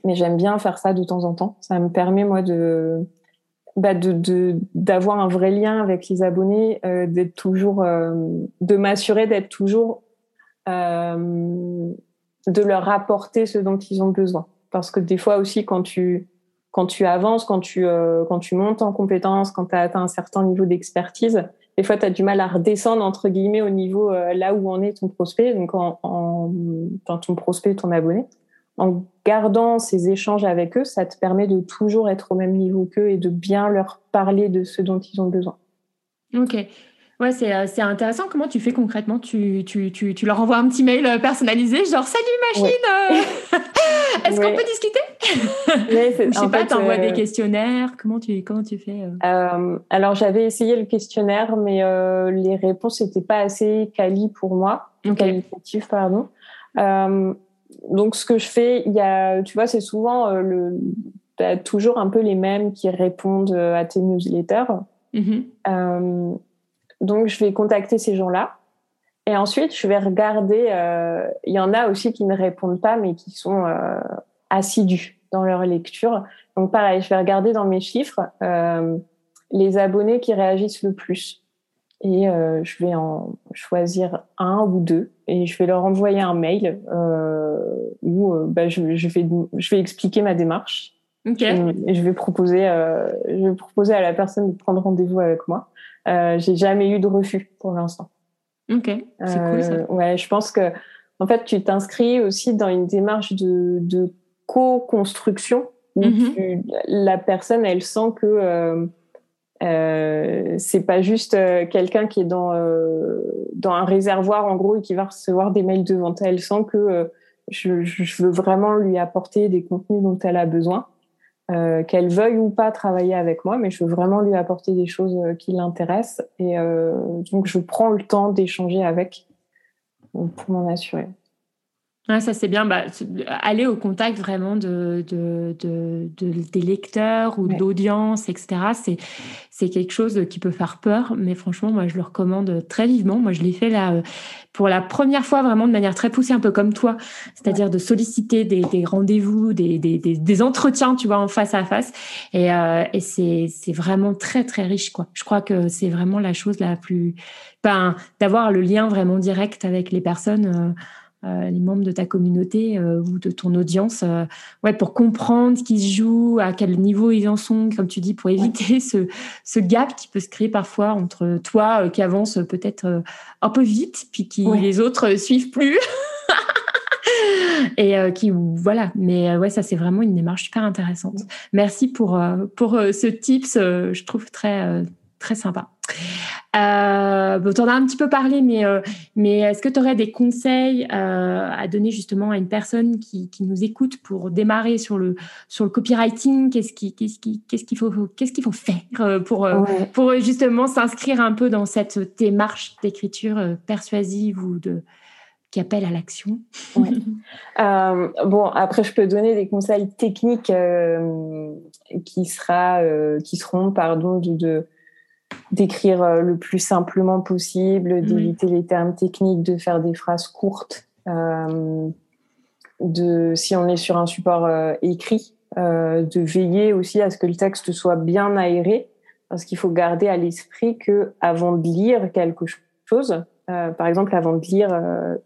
mais j'aime bien faire ça de temps en temps. Ça me permet moi de bah de d'avoir un vrai lien avec les abonnés, euh, d'être toujours, euh, de m'assurer d'être toujours, euh, de leur apporter ce dont ils ont besoin. Parce que des fois aussi, quand tu quand tu avances, quand tu euh, quand tu montes en compétences, quand tu as atteint un certain niveau d'expertise, des fois tu as du mal à redescendre entre guillemets au niveau euh, là où en est ton prospect, donc en, en, dans ton prospect, ton abonné en gardant ces échanges avec eux, ça te permet de toujours être au même niveau qu'eux et de bien leur parler de ce dont ils ont besoin. Ok. Ouais, c'est, euh, intéressant. Comment tu fais concrètement? Tu, tu, tu, tu, leur envoies un petit mail euh, personnalisé, genre Salut machine euh, Est-ce qu'on peut discuter? Je sais pas, tu envoies des questionnaires. Comment tu, comment tu fais Alors, j'avais essayé le questionnaire, mais les réponses n'étaient pas assez quali pour moi. Qualitatives, pardon donc ce que je fais, il y a, tu vois, c'est souvent euh, le, t'as toujours un peu les mêmes qui répondent euh, à tes newsletters. Mm-hmm. Euh, donc je vais contacter ces gens-là. Et ensuite, je vais regarder. Euh, il y en a aussi qui ne répondent pas, mais qui sont assidus dans leur lecture. Donc pareil, je vais regarder dans mes chiffres les abonnés qui réagissent le plus et euh, je vais en choisir un ou deux et je vais leur envoyer un mail euh, où euh, bah, je, je, vais je vais expliquer ma démarche okay. et, je vais proposer euh, je vais proposer à la personne de prendre rendez-vous avec moi. Euh, J'ai jamais eu de refus pour l'instant. Ok, c'est cool ça. Ouais, je pense que en fait tu t'inscris aussi dans une démarche de, de co-construction où mm -hmm. la personne elle sent que euh, c'est pas juste euh, quelqu'un qui est dans euh, dans un réservoir en gros et qui va recevoir des mails de vente. Elle sent que je, veux vraiment lui apporter des contenus dont elle a besoin, qu'elle veuille ou pas travailler avec moi, mais je veux vraiment lui apporter des choses qui l'intéressent et donc je prends le temps d'échanger avec pour m'en assurer. Ouais, ça c'est bien. Bah, aller au contact vraiment de, de, de, des lecteurs ou d'audience, etc. C'est, c'est quelque chose qui peut faire peur, mais franchement, moi je le recommande très vivement. Moi je l'ai fait là euh, pour la première fois vraiment de manière très poussée, un peu comme toi, c'est-à-dire de solliciter des, des rendez-vous, des, des, des, entretiens, tu vois, en face à face. Et, euh, et c'est, c'est vraiment très très riche, quoi. Je crois que c'est vraiment la chose la plus, ben, d'avoir le lien vraiment direct avec les personnes. Euh, les membres de ta communauté euh, ou de ton audience, euh, ouais, pour comprendre ce qui se joue, à quel niveau ils en sont, comme tu dis, pour éviter ce, ce gap qui peut se créer parfois entre toi qui avance peut-être un peu vite, puis qui les autres suivent plus. et qui voilà. Mais ouais ça c'est vraiment une démarche super intéressante. Merci pour pour ce tips je trouve très très sympa euh, bon, tu en as un petit peu parlé, mais, euh, mais est-ce que tu aurais des conseils euh, à donner justement à une personne qui, qui, nous écoute pour démarrer sur le, sur le copywriting? Qu'est-ce qu'il qu'est-ce qui, qu'est-ce qu'il faut, qu'est-ce qu'il faut faire euh, pour, euh, pour justement s'inscrire un peu dans cette démarche d'écriture persuasive ou de, qui appelle à l'action? Euh, Bon, après, je peux donner des conseils techniques euh, qui, sera, euh, qui seront pardon, de, de d'écrire euh, le plus simplement possible, d'éviter les termes techniques, de faire des phrases courtes. Euh, de, si on est sur un support euh, écrit, euh, de veiller aussi à ce que le texte soit bien aéré, parce qu'il faut garder à l'esprit que avant de lire quelque chose, par exemple avant de lire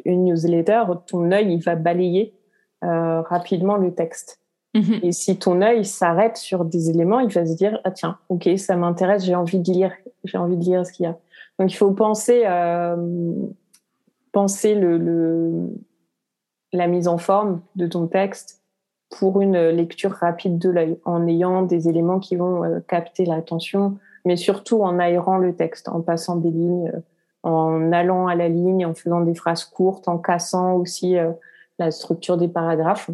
une newsletter, ton œil il va balayer rapidement le texte. Mhm. Et si ton œil s'arrête sur des éléments, il va se dire ah tiens, ok, ça m'intéresse, j'ai envie de lire, j'ai envie de lire ce qu'il y a. Donc il faut penser, euh, penser le, le, la mise en forme de ton texte pour une lecture rapide de l'œil, en ayant des éléments qui vont euh, capter l'attention, mais surtout en aérant le texte, en passant des lignes, euh, en allant à la ligne, en faisant des phrases courtes, en cassant aussi euh, la structure des paragraphes.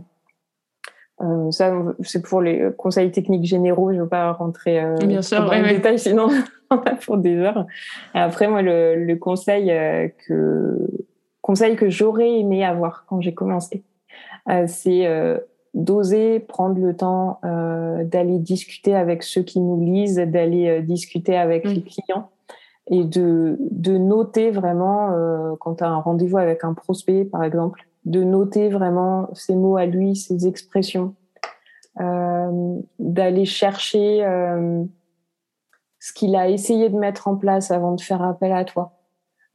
Ça, c'est pour les conseils techniques généraux. Je ne veux pas rentrer Bien sûr, dans les détails, sinon on a pour des heures. après, moi, le, le conseil que conseil que j'aurais aimé avoir quand j'ai commencé, c'est d'oser prendre le temps euh, d'aller discuter avec ceux qui nous lisent, d'aller euh, discuter avec les clients et de, de noter vraiment, euh, quand tu as un rendez-vous avec un prospect, par exemple, de noter vraiment ses mots à lui, ses expressions, euh, d'aller chercher euh, ce qu'il a essayé de mettre en place avant de faire appel à toi,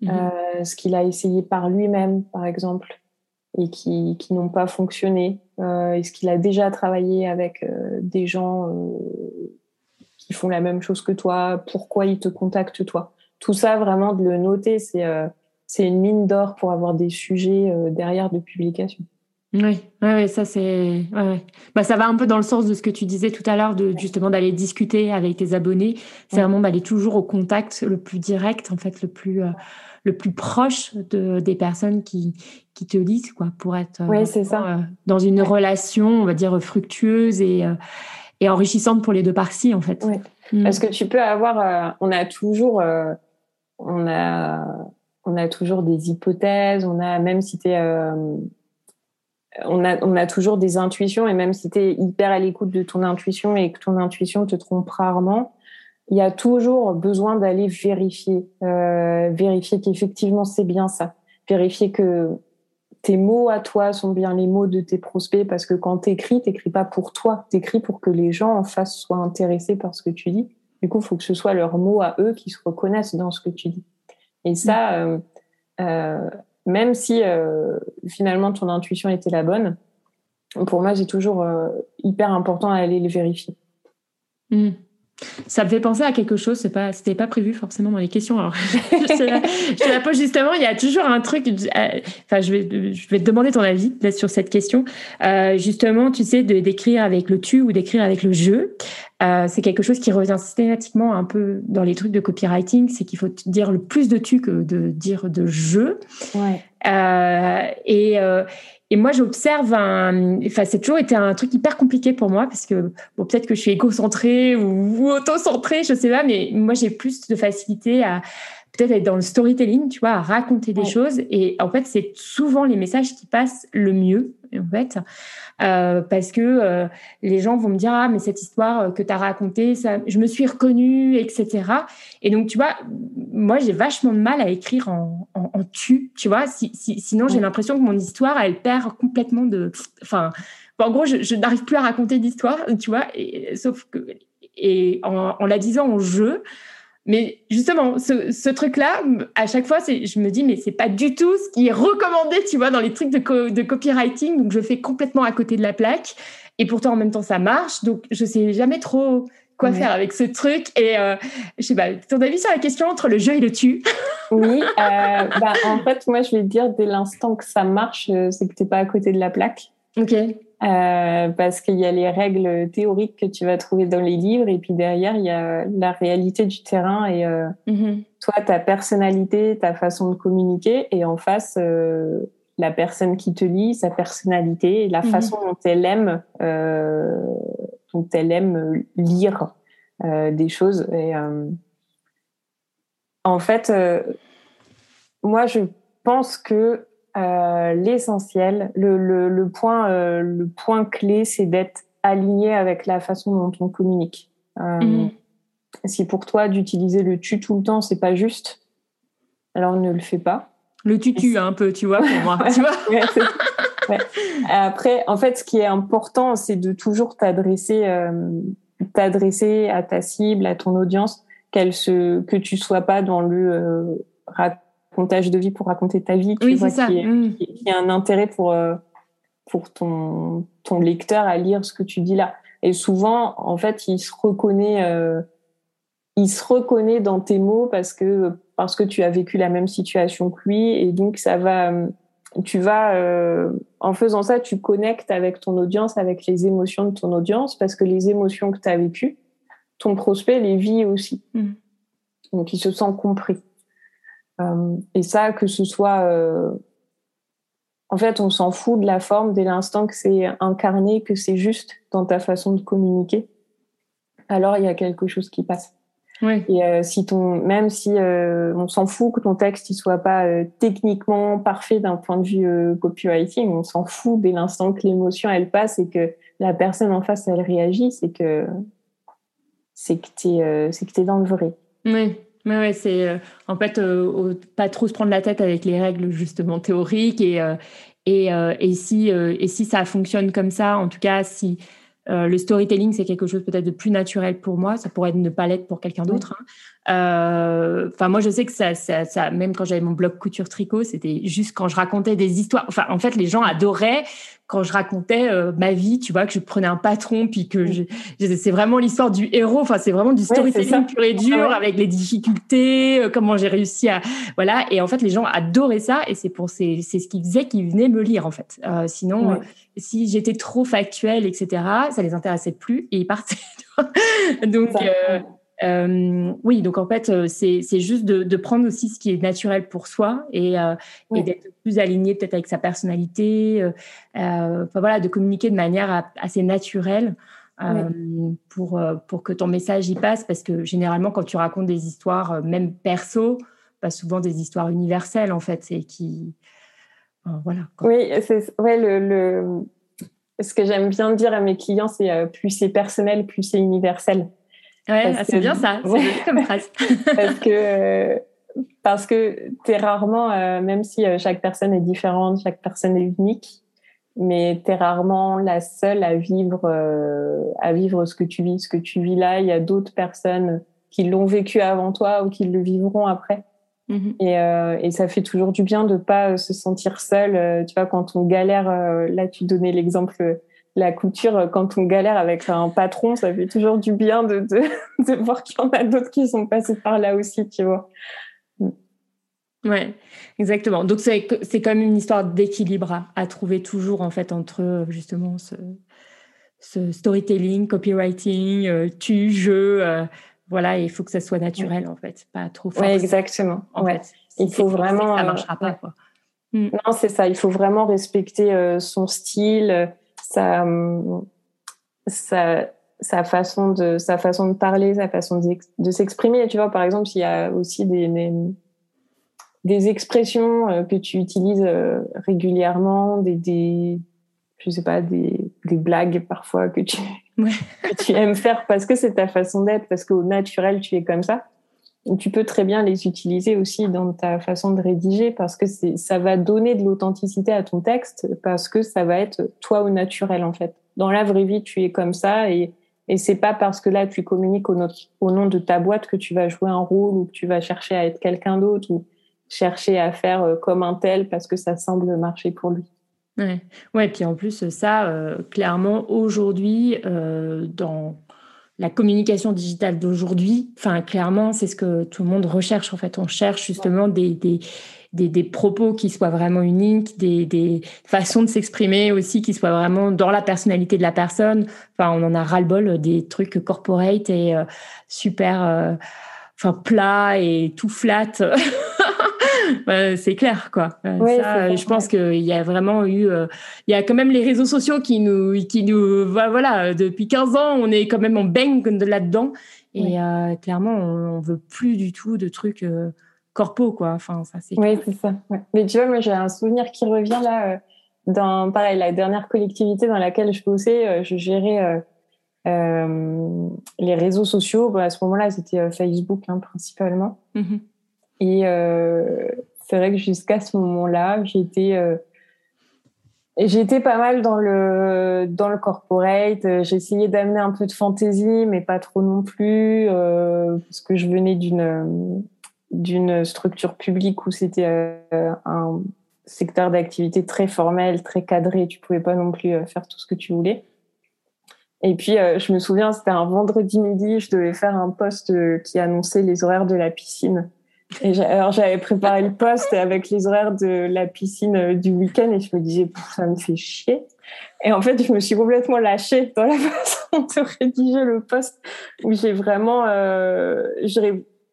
mmh ce qu'il a essayé par lui-même, par exemple, et qui, qui n'ont pas fonctionné. Euh, Est-ce qu'il a déjà travaillé avec euh, des gens euh, qui font la même chose que toi? Pourquoi ils te contactent toi? Tout ça, vraiment, de le noter, c'est c'est une mine d'or pour avoir des sujets derrière de publication. Oui, ouais, ça c'est, ouais, bah, ça va un peu dans le sens de ce que tu disais tout à l'heure, de justement d'aller discuter avec tes abonnés. C'est vraiment d'aller toujours au contact le plus direct, en fait, le plus, le plus proche de, des personnes qui, qui te lisent, quoi, pour être c'est ça. Euh, dans une relation, on va dire, fructueuse et, euh, et enrichissante pour les deux parties, en fait. Oui. Mm. Parce que tu peux avoir, euh, on a toujours, on a, on a toujours des hypothèses, on a, même si tu on a, on a toujours des intuitions et même si tu es hyper à l'écoute de ton intuition et que ton intuition te trompe rarement, il y a toujours besoin d'aller vérifier, euh, vérifier qu'effectivement c'est bien ça, vérifier que tes mots à toi sont bien les mots de tes prospects parce que quand t'écris, t'écris pas pour toi, t'écris pour que les gens en face soient intéressés par ce que tu dis. Du coup, il faut que ce soit leurs mots à eux qui se reconnaissent dans ce que tu dis. Et ça, euh, euh, même si euh, finalement ton intuition était la bonne, pour moi, c'est toujours hyper important à aller les vérifier. Mmh. Ça me fait penser à quelque chose, c'est pas, c'était pas prévu forcément dans les questions. Alors, je, la, je la pose justement. Il y a toujours un truc. Euh, enfin, je vais, je vais te demander ton avis là, sur cette question. Euh, justement, tu sais, de d'écrire avec le tu ou d'écrire avec le je. Euh, c'est quelque chose qui revient systématiquement un peu dans les trucs de copywriting. C'est qu'il faut dire le plus de tu que de dire de je. Ouais. Euh, et et moi, j'observe un. Enfin, c'est toujours été un truc hyper compliqué pour moi parce que, bon, peut-être que je suis égocentrée ou, auto-centrée, je sais pas, mais moi, j'ai plus de facilité à peut-être être dans le storytelling, tu vois, à raconter des choses. Et en fait, c'est souvent les messages qui passent le mieux, en fait. Euh, parce que euh, les gens vont me dire ah mais cette histoire que tu as racontée ça je me suis reconnue etc et donc tu vois moi j'ai vachement de mal à écrire en, en, en tu tu vois. Si, si, sinon j'ai l'impression que mon histoire elle perd complètement de enfin en gros je, je n'arrive plus à raconter d'histoire tu vois. Et, sauf que et en, en la disant en jeu mais justement, ce, ce truc-là, à chaque fois, je me dis, mais c'est pas du tout ce qui est recommandé, tu vois, dans les trucs de, de copywriting. Donc, je fais complètement à côté de la plaque. Et pourtant, en même temps, ça marche. Donc, je sais jamais trop quoi faire avec ce truc. Et euh, je sais pas, ton avis sur la question entre le jeu et le tu? Oui, euh, bah, en fait, moi, je vais te dire, dès l'instant que ça marche, euh, c'est que tu n'es pas à côté de la plaque. Ok. Euh, parce qu'il y a les règles théoriques que tu vas trouver dans les livres et puis derrière il y a la réalité du terrain et euh, mm-hmm. toi ta personnalité, ta façon de communiquer et en face euh, la personne qui te lit, sa personnalité et la mm-hmm. façon dont elle aime dont elle aime lire des choses et en fait moi je pense que euh, l'essentiel, le, le, le, point, euh, le point clé, c'est d'être aligné avec la façon dont on communique. Euh, mhm. Si pour toi d'utiliser le tu tout le temps, c'est pas juste, alors ne le fais pas. Le tutu un peu, tu vois, pour moi. tu vois ouais. Après, en fait, ce qui est important, c'est de toujours t'adresser, t'adresser à ta cible, à ton audience, qu'elle se, que tu sois pas dans le racontage de vie pour raconter ta vie, tu vois, ça. Mm. Qui, a un intérêt pour, euh, pour ton, ton lecteur à lire ce que tu dis là. Et souvent, en fait, il se reconnaît, euh, il se reconnaît dans tes mots parce que, parce que tu as vécu la même situation que lui et donc ça va, tu vas, euh, en faisant ça, tu connectes avec ton audience, avec les émotions de ton audience, parce que les émotions que tu as vécues, ton prospect les vit aussi. Mm. Donc, il se sent compris. Euh, et ça, que ce soit... Euh, en fait, on s'en fout de la forme dès l'instant que c'est incarné, que c'est juste dans ta façon de communiquer. Alors, il y a quelque chose qui passe. Et euh, si ton, même si euh, on s'en fout que ton texte il soit pas euh, techniquement parfait d'un point de vue copywriting, on s'en fout dès l'instant que l'émotion elle passe et que la personne en face elle réagit, c'est que c'est que t'es c'est que t'es dans le vrai. Oui. Mais ouais, c'est en fait pas trop se prendre la tête avec les règles justement théoriques et et, et si et si ça fonctionne comme ça, en tout cas si euh, le storytelling, c'est quelque chose peut-être de plus naturel pour moi. Ça pourrait ne pas l'être pour quelqu'un d'autre. Hein. Euh, enfin, moi, je sais que ça, ça, ça même quand j'avais mon blog couture tricot, c'était juste quand je racontais des histoires. Enfin, en fait, les gens adoraient quand je racontais euh, ma vie, tu vois, que je prenais un patron, puis que je, c'est vraiment l'histoire du héros. Enfin, c'est vraiment du storytelling pur et dur avec les difficultés, comment j'ai réussi à, voilà. Et en fait, les gens adoraient ça, et c'est pour c'est c'est ce qui faisait qu'ils venaient me lire en fait. sinon, si j'étais trop factuelle, etc., ça les intéressait plus et ils partaient. donc, euh, oui, donc en fait, euh, c'est juste de, de, prendre aussi ce qui est naturel pour soi et, euh, et d'être plus aligné peut-être avec sa personnalité. Euh, enfin voilà, de communiquer de manière assez naturelle. pour, pour que ton message y passe, parce que généralement, quand tu racontes des histoires, même perso, pas souvent des histoires universelles, en fait, c'est qui, voilà. Oui, c'est ouais, le, le, ce que j'aime bien dire à mes clients, c'est plus c'est personnel, plus c'est universel. Ouais, ah, c'est bien ça, c'est comme phrase. parce que parce que t'es rarement, euh, même si euh, chaque personne est différente, chaque personne est unique, mais t'es rarement la seule à vivre à vivre ce que tu vis, ce que tu vis là. Il y a d'autres personnes qui l'ont vécu avant toi ou qui le vivront après. Mhm. Et, euh, et, ça fait toujours du bien de pas euh, se sentir seul. Euh, tu vois, quand on galère, euh, là tu donnais l'exemple la couture, quand on galère avec un patron, ça fait toujours du bien de, de, de voir qu'il y en a d'autres qui sont passés par là aussi, tu vois. Mm. Ouais, exactement. Donc c'est quand même une histoire d'équilibre à, à, trouver toujours en fait entre justement ce, ce storytelling, copywriting, tu, jeu voilà, il faut que ça soit naturel en fait, pas trop fort. Oui, exactement. ouais. il faut vraiment. Ça euh, marchera pas quoi. Mm. Non, c'est ça. Il faut vraiment respecter euh, son style, sa, sa, sa façon de sa façon de parler, sa façon de s'exprimer. Tu vois, par exemple, s'il y a aussi des, des, des expressions euh, que tu utilises régulièrement, des, des je sais pas, des, des blagues parfois que tu que tu aimes faire parce que c'est ta façon d'être, parce qu'au naturel, tu es comme ça. Tu peux très bien les utiliser aussi dans ta façon de rédiger parce que ça va donner de l'authenticité à ton texte parce que ça va être toi au naturel en fait. Dans la vraie vie, tu es comme ça et, et c'est pas parce que là tu communiques au, nom de ta boîte que tu vas jouer un rôle ou que tu vas chercher à être quelqu'un d'autre ou chercher à faire euh, comme un tel parce que ça semble marcher pour lui. Ouais. ouais, puis en plus, ça, euh, clairement, aujourd'hui, euh, dans la communication digitale d'aujourd'hui, enfin, clairement, c'est ce que tout le monde recherche. En fait, on cherche justement des, des, des, des propos qui soient vraiment uniques, des, des façons de s'exprimer aussi qui soient vraiment dans la personnalité de la personne. Enfin, on en a ras-le-bol des trucs corporate et euh, super, enfin, plat et tout flat. c'est clair, quoi. Euh, je pense qu'il y a vraiment eu, euh, il y a quand même les réseaux sociaux qui nous, qui nous, voilà, depuis 15 ans, on est quand même en baigne là-dedans. Et euh, clairement, on, veut plus du tout de trucs corpo, quoi. Enfin, ça, c'est. Oui, c'est ça. Mais tu vois, moi, j'ai un souvenir qui revient là. dans, pareil, la dernière collectivité dans laquelle je bossais, je gérais les réseaux sociaux. à ce moment-là, c'était Facebook hein, principalement. Mm-hmm. Et euh, c'est vrai que jusqu'à ce moment-là, j'étais euh, J'étais pas mal dans le dans le corporate. Essayé d'amener un peu de fantaisie, mais pas trop non plus, euh, parce que je venais d'une d'une structure publique où c'était euh, un secteur d'activité très formel, très cadré. Tu pouvais pas non plus faire tout ce que tu voulais. Et puis, je me souviens, c'était un vendredi midi, je devais faire un post qui annonçait les horaires de la piscine Et alors j'avais préparé le poste avec les horaires de la piscine du week-end et je me disais ça me fait chier. Et en fait je me suis complètement lâchée dans la façon de rédiger le poste où j'ai vraiment, euh,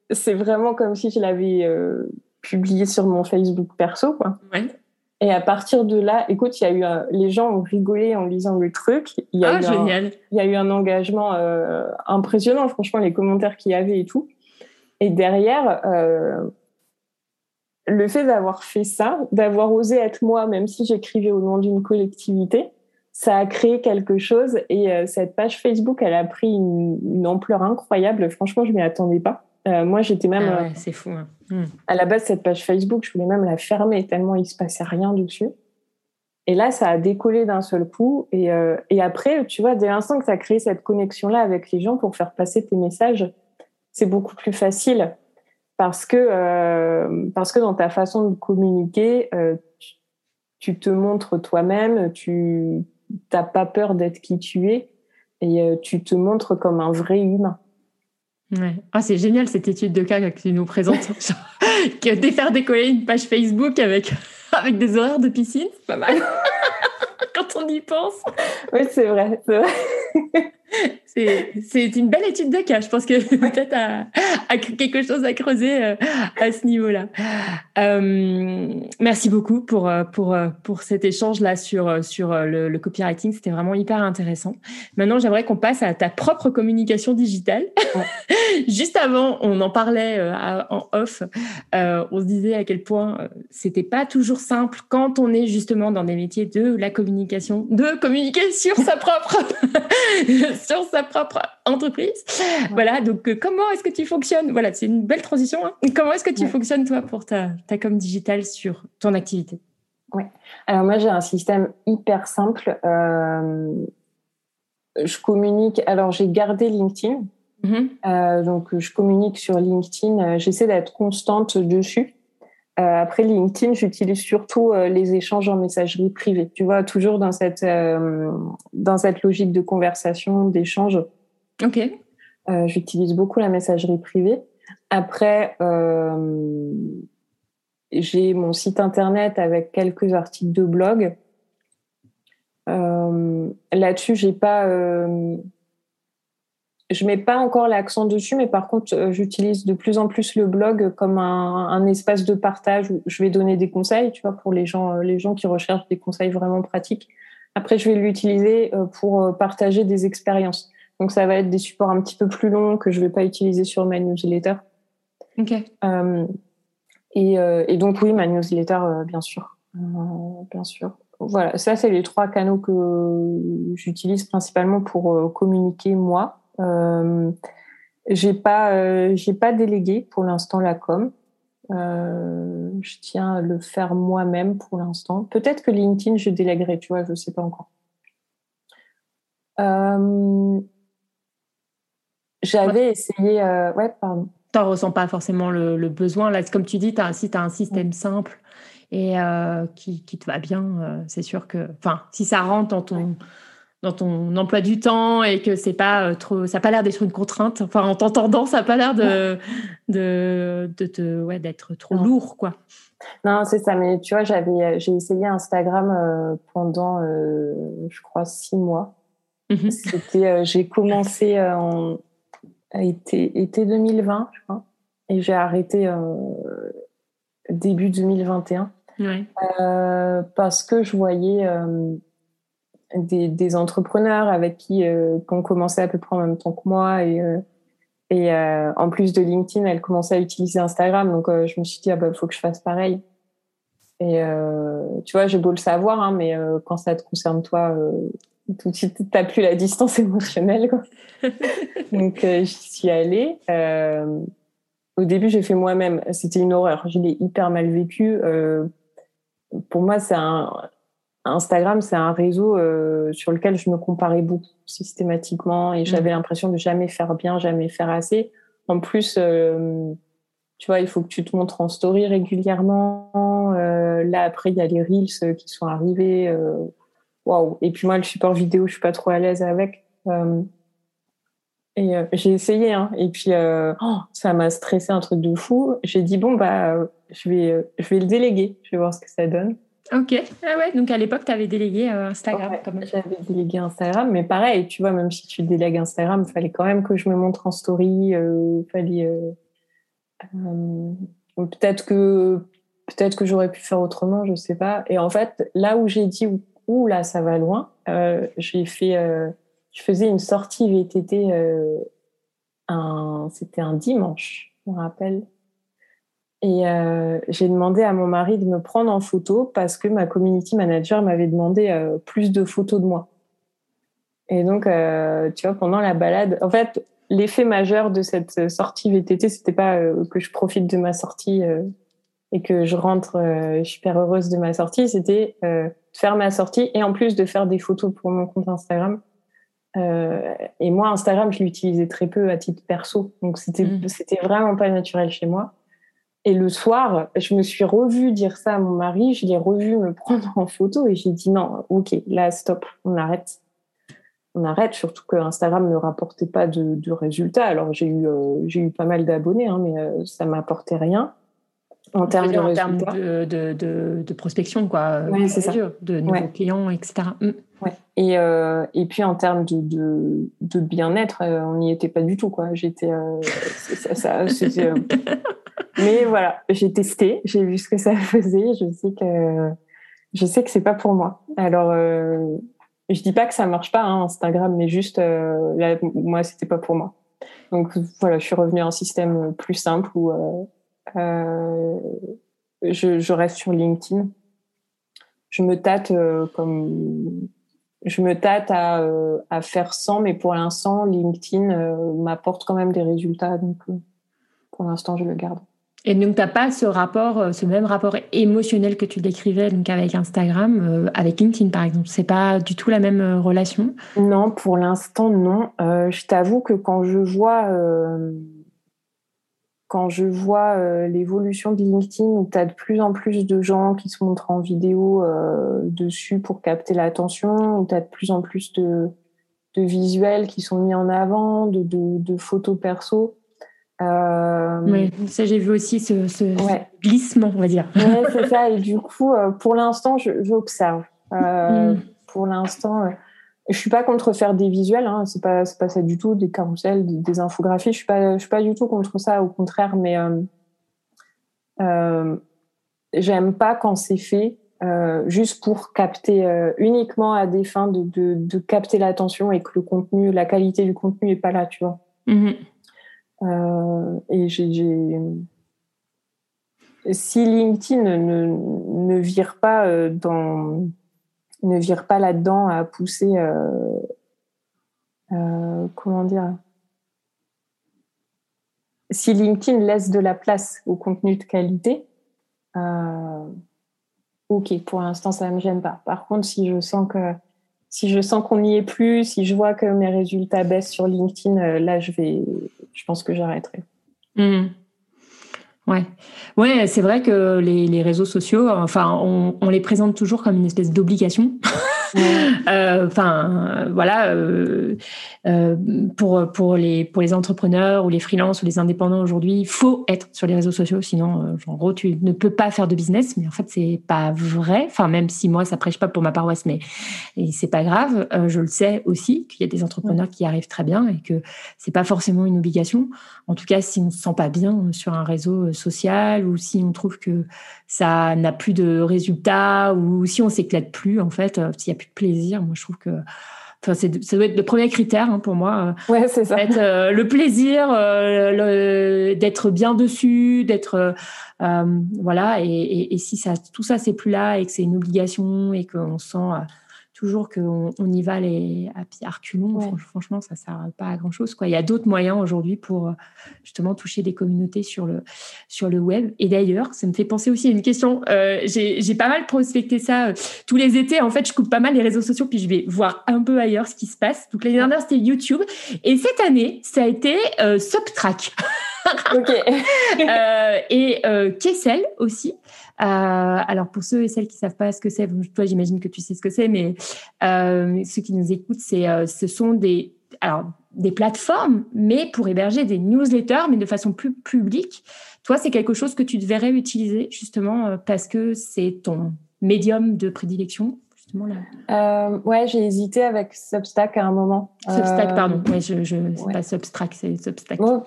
c'est vraiment comme si je l'avais euh, publié sur mon Facebook perso quoi. Ouais. Et à partir de là, écoute, il y a eu les gens ont rigolé en lisant le truc. Il y a ah, eu génial. Un, il y a eu un engagement euh, impressionnant, franchement, les commentaires qu'il y avait et tout. Et derrière, euh, le fait d'avoir fait ça, d'avoir osé être moi, même si j'écrivais au nom d'une collectivité, ça a créé quelque chose. Et euh, cette page Facebook, elle a pris une, ampleur incroyable. Franchement, je m'y attendais pas. moi, j'étais même. Ah c'est fou. Hein. Hmm. À la base, cette page Facebook, je voulais même la fermer tellement il se passait rien dessus. Et là, ça a décollé d'un seul coup. Et, euh, et après, tu vois, dès l'instant que tu as créé cette connexion-là avec les gens pour faire passer tes messages, c'est beaucoup plus facile parce que, euh, parce que dans ta façon de communiquer, euh, tu, te montres toi-même, tu n'as pas peur d'être qui tu es et tu te montres comme un vrai humain. Ouais. Ah, c'est génial cette étude de cas que tu nous présentes. de faire décoller une page Facebook avec, avec des horaires de piscine, c'est pas mal. Quand on y pense. Oui, c'est vrai. C'est vrai. c'est une belle étude de cas. Je pense que peut-être à, quelque chose à creuser euh, à ce niveau-là. Euh, merci beaucoup pour, euh, pour, pour cet échange-là sur, sur le, copywriting. C'était vraiment hyper intéressant. Maintenant, j'aimerais qu'on passe à ta propre communication digitale. Juste avant, on en parlait en off. on se disait à quel point c'était pas toujours simple quand on est justement dans des métiers de la communication, de communiquer sur sa propre sur sa propre entreprise. Voilà, donc euh, comment est-ce que tu fonctionnes? Voilà, c'est une belle transition. Hein. comment est-ce que tu fonctionnes, toi, pour ta, ta com digitale sur ton activité? Oui, alors moi, j'ai un système hyper simple. Euh, je communique, alors j'ai gardé LinkedIn. Mm-hmm. Euh, donc, je communique sur LinkedIn. J'essaie d'être constante dessus. Euh, après LinkedIn, j'utilise surtout euh, les échanges en messagerie privée. Tu vois, toujours dans cette euh, dans cette logique de conversation, d'échange. Ok. j'utilise beaucoup la messagerie privée. Après, j'ai mon site internet avec quelques articles de blog. Là-dessus, j'ai pas je mets pas encore l'accent dessus, mais par contre, euh, j'utilise de plus en plus le blog comme un, espace de partage où je vais donner des conseils, tu vois, pour les gens, euh, les gens qui recherchent des conseils vraiment pratiques. Après, je vais l'utiliser euh, pour partager des expériences. Donc, ça va être des supports un petit peu plus longs que je vais pas utiliser sur ma newsletter. Ok. et, et, donc, oui, ma newsletter, bien sûr, bien sûr. Voilà, ça, c'est les trois canaux que j'utilise principalement pour communiquer moi. Euh, j'ai pas, euh, j'ai pas délégué pour l'instant la com. Euh, je tiens à le faire moi-même pour l'instant. Peut-être que LinkedIn, je délèguerai, tu vois, je sais pas encore. J'avais essayé. ouais, pardon. T'en ressens pas forcément le, besoin. Là, comme tu dis, as, si tu as un système simple et qui, qui, te va bien, c'est sûr que. Enfin, si ça rentre dans ton dans ton emploi du temps et que c'est pas euh, trop, ça n'a pas l'air d'être une contrainte. Enfin, en t'entendant, ça n'a pas l'air de, de, de, ouais, d'être trop lourd, quoi. Non, c'est ça. Mais tu vois, j'avais, j'ai essayé Instagram euh, pendant, euh, je crois, six mois. Mhm. C'était, j'ai commencé en été, été 2020, je crois, et j'ai arrêté début 2021. Ouais. parce que je voyais des, entrepreneurs avec qui, euh, qui ont commencé à peu près en même temps que moi et euh, et euh, en plus de LinkedIn, elle commençait à utiliser Instagram, donc je me suis dit ah bah faut que je fasse pareil. Et tu vois, j'ai beau le savoir, hein, mais quand ça te concerne toi, tout de suite t'as plus la distance émotionnelle. Quoi. donc j'y suis allée. au début, j'ai fait moi-même. C'était une horreur. Je l'ai hyper mal vécu. pour moi, c'est un, Instagram, c'est un réseau euh, sur lequel je me comparais beaucoup systématiquement et j'avais mm. l'impression de jamais faire bien, jamais faire assez. En plus, euh, tu vois, il faut que tu te montres en story régulièrement. Euh, là, après, il y a les reels qui sont arrivés. Waouh Et puis moi, le support vidéo, je suis pas trop à l'aise avec. Et j'ai essayé, hein, et puis oh, ça m'a stressé un truc de fou. J'ai dit bon bah je vais je vais le déléguer, je vais voir ce que ça donne. Ok, ah ouais, donc à l'époque, tu avais délégué Instagram. J'avais délégué Instagram, mais pareil, tu vois, même si tu délègues Instagram, il fallait quand même que je me montre en story. fallait, peut-être que peut-être que j'aurais pu faire autrement, je sais pas. Et en fait, là où j'ai dit ouh là ça va loin, euh, j'ai fait, euh, je faisais une sortie VTT, euh, un, c'était un dimanche, je me rappelle. Et j'ai demandé à mon mari de me prendre en photo parce que ma community manager m'avait demandé plus de photos de moi. Et donc, tu vois, pendant la balade, en fait, l'effet majeur de cette sortie VTT, c'était pas que je profite de ma sortie et que je rentre euh, super heureuse de ma sortie, c'était euh, faire ma sortie et en plus de faire des photos pour mon compte Instagram. Euh, et moi, Instagram, je l'utilisais très peu à titre perso, donc c'était mmh. c'était vraiment pas naturel chez moi. Et le soir, je me suis revue dire ça à mon mari, je l'ai revu me prendre en photo et j'ai dit non, ok, là stop, on arrête, on arrête. Surtout que Instagram ne rapportait pas de, de résultats. Alors j'ai eu euh, j'ai eu pas mal d'abonnés, hein, mais euh, ça m'apportait rien en termes de, de, de, de, prospection, quoi. Ouais, c'est ça. De nouveaux clients, etc. Mm. Ouais. Et, euh, et puis en termes de, bien-être, euh, on n'y était pas du tout, quoi. J'étais. Ça, euh, Mais voilà, j'ai testé, j'ai vu ce que ça faisait. Je sais que je sais que c'est pas pour moi. Alors, euh, je dis pas que ça marche pas, hein, Instagram, mais juste là, moi, c'était pas pour moi. Donc voilà, je suis revenue à un système plus simple où euh, je, je, reste sur LinkedIn. Je me tâte euh, comme je me tâte à, euh, à, faire 100, mais pour l'instant, LinkedIn m'apporte quand même des résultats. Donc, pour l'instant, je le garde. Et donc, tu n'as pas ce rapport, ce même rapport émotionnel que tu décrivais donc avec Instagram, avec LinkedIn par exemple? C'est pas du tout la même relation? Non, pour l'instant, non. je t'avoue que quand je vois quand je vois euh, l'évolution de LinkedIn où tu as de plus en plus de gens qui se montrent en vidéo euh, dessus pour capter l'attention, où tu as de plus en plus de, de, visuels qui sont mis en avant, de, de, de photos perso. Euh... Oui, ça j'ai vu aussi ce, ce, glissement, on va dire. Oui, c'est ça. Et du coup, euh, pour l'instant, j'observe. Mm. Pour l'instant, je suis pas contre faire des visuels, hein, c'est pas pas ça du tout, des carousels, des, infographies. Je suis pas je suis pas du tout contre ça, au contraire. Mais euh, euh, j'aime pas quand c'est fait euh, juste pour capter euh, uniquement à des fins de, de, de capter l'attention et que le contenu, la qualité du contenu est pas là, tu vois. Mm-hmm. Euh, et j'ai si LinkedIn ne, ne vire pas dans ne vire pas là-dedans à pousser, euh, euh, comment dire, si LinkedIn laisse de la place au contenu de qualité, euh, ok, pour l'instant ça ne me gêne pas. Par contre, si je sens que si je sens qu'on n'y est plus, si je vois que mes résultats baissent sur LinkedIn, là je vais, je pense que j'arrêterai. Mmh. Ouais, ouais, c'est vrai que les, les, réseaux sociaux, enfin, on, on, les présente toujours comme une espèce d'obligation. Euh, enfin, voilà, euh, euh, pour pour les pour les entrepreneurs ou les freelances ou les indépendants aujourd'hui, il faut être sur les réseaux sociaux, sinon, en gros, tu ne peux pas faire de business. Mais en fait, c'est pas vrai. Enfin, même si moi, ça prêche pas pour ma paroisse, mais c'est pas grave. je le sais aussi qu'il y a des entrepreneurs qui arrivent très bien et que c'est pas forcément une obligation. En tout cas, si on se sent pas bien sur un réseau social ou si on trouve que ça n'a plus de résultats ou si on s'éclate plus, en fait, s'il y a plaisir, moi je trouve que Enfin, ça doit être le premier critère hein, pour moi. Euh, ouais, c'est ça. Euh, le plaisir, euh, d'être bien dessus, d'être voilà. Et, et, si ça, tout ça c'est plus là et que c'est une obligation et qu'on sent toujours qu'on on y va les, à pied reculons, franchement, ça ne sert pas à grand-chose. Quoi. Il y a d'autres moyens aujourd'hui pour euh, justement toucher des communautés sur le, sur le web. Et d'ailleurs, ça me fait penser aussi à une question. Euh, j'ai pas mal prospecté ça euh, tous les étés. En fait, je coupe pas mal les réseaux sociaux, puis je vais voir un peu ailleurs ce qui se passe. Donc l'année dernière, c'était YouTube. Et cette année, ça a été Subtrack. ok. et Kessel aussi. Euh, alors pour ceux et celles qui savent pas ce que c'est, toi j'imagine que tu sais ce que c'est, mais euh, ceux qui nous écoutent, c'est, euh, ce sont des, alors des plateformes, mais pour héberger des newsletters, mais de façon plus publique. Toi, c'est quelque chose que tu devrais utiliser justement parce que c'est ton médium de prédilection justement là. Euh, ouais, j'ai hésité avec Substack à un moment. Substack, euh, pardon. Ouais, je, je c'est pas Substack, c'est Substack. Oh,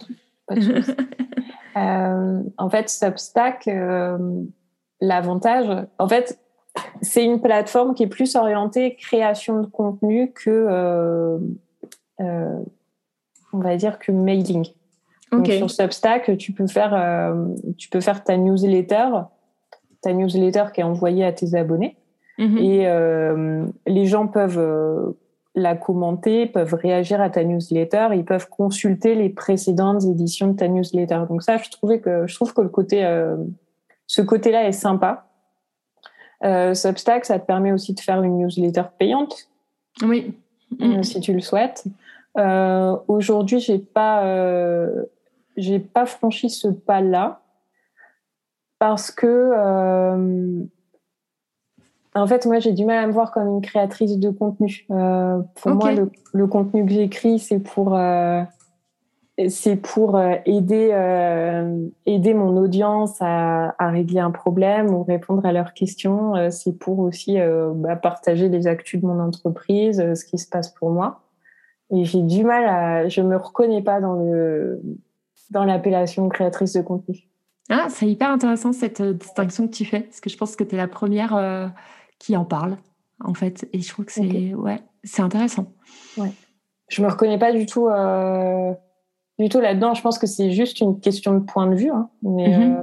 pas de euh, en fait, Substack, l'avantage, en fait, c'est une plateforme qui est plus orientée création de contenu que, on va dire, que mailing. Donc, sur Substack, tu peux faire, euh, tu peux faire ta newsletter, ta newsletter qui est envoyée à tes abonnés, mhm. et euh, les gens peuvent euh, la commenter, peuvent réagir à ta newsletter, ils peuvent consulter les précédentes éditions de ta newsletter. Donc ça, je trouvais que je trouve que le côté, ce côté-là est sympa. Substack, ça te permet aussi de faire une newsletter payante. Oui. si tu le souhaites. Aujourd'hui, j'ai pas j'ai pas franchi ce pas-là parce que euh, en fait moi j'ai du mal à me voir comme une créatrice de contenu. Euh, pour moi le, contenu que j'écris c'est pour euh, c'est pour aider aider mon audience à, à, régler un problème ou répondre à leurs questions. c'est pour aussi bah, partager les actus de mon entreprise, ce qui se passe pour moi. Et j'ai du mal à, je me reconnais pas dans le dans l'appellation créatrice de contenu. Ah, c'est hyper intéressant cette euh, distinction que tu fais, parce que je pense que tu es la première euh, qui en parle, en fait. Et je trouve que c'est ouais, c'est intéressant. Ouais. Je me reconnais pas du tout, euh, du tout là-dedans. Je pense que c'est juste une question de point de vue. Hein, mais, mhm.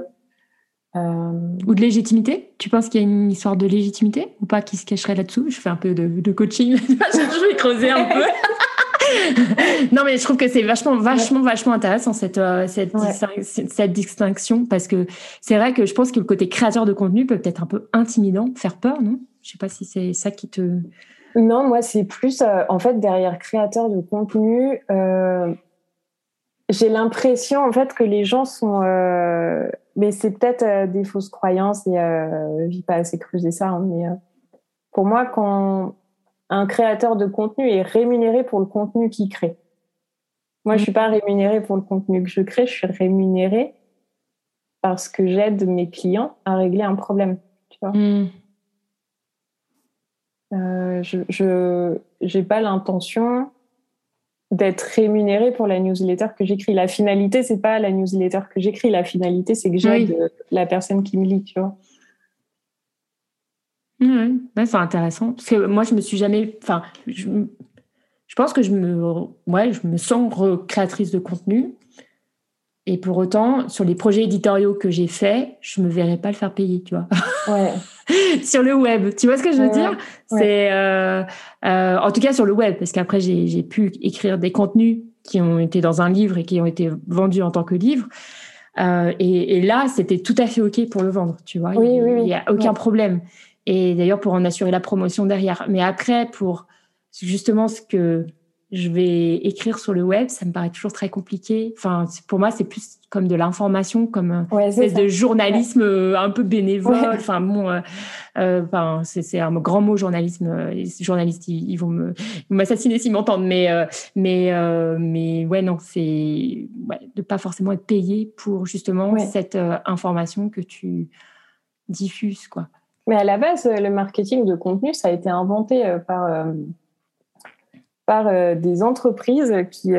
Ou de légitimité Tu penses qu'il y a une histoire de légitimité ou pas qui se cacherait là-dessous? Je fais un peu de, de coaching. je vais creuser un peu. non, mais je trouve que c'est vachement, vachement, vachement intéressant cette, euh, cette, cette, distinction parce que c'est vrai que je pense que le côté créateur de contenu peut être un peu intimidant, faire peur, non? Je sais pas si c'est ça qui te. Non, moi, c'est plus, euh, en fait, derrière créateur de contenu, euh, j'ai l'impression, en fait, que les gens sont. mais c'est peut-être des fausses croyances et je n'ai pas assez creusé ça, hein, mais pour moi, quand un créateur de contenu est rémunéré pour le contenu qu'il crée. Moi, je suis pas rémunérée pour le contenu que je crée, je suis rémunérée parce que j'aide mes clients à régler un problème. Tu vois hmm. euh, je n'ai pas l'intention d'être rémunérée pour la newsletter que j'écris. La finalité, c'est pas la newsletter que j'écris. La finalité, c'est que j'aide la personne qui me lit, tu vois. C'est intéressant. Parce que moi, je me suis jamais. Enfin, je, je pense que je me, ouais, je me sens créatrice de contenu. Et pour autant, sur les projets éditoriaux que j'ai faits, je me verrais pas le faire payer, tu vois. Ouais. sur le web, tu vois ce que je veux dire? C'est, euh, euh, en tout cas sur le web, parce qu'après j'ai pu écrire des contenus qui ont été dans un livre et qui ont été vendus en tant que livre. Euh, et, et, là, c'était tout à fait ok pour le vendre, tu vois. Oui, il n'y a aucun problème et d'ailleurs pour en assurer la promotion derrière. Mais après, pour justement ce que je vais écrire sur le web, ça me paraît toujours très compliqué. Enfin, pour moi, c'est plus comme de l'information, comme un espèce de journalisme euh, un peu bénévole. Enfin, bon, euh, euh, enfin, c'est un grand mot journalisme. Les journalistes, ils, vont m'assassiner s'ils m'entendent. Mais, mais, mais ouais, non, c'est de pas forcément être payé pour justement cette information que tu diffuses, quoi. Mais à la base, le marketing de contenu, ça a été inventé euh, par, euh, par euh, des entreprises qui,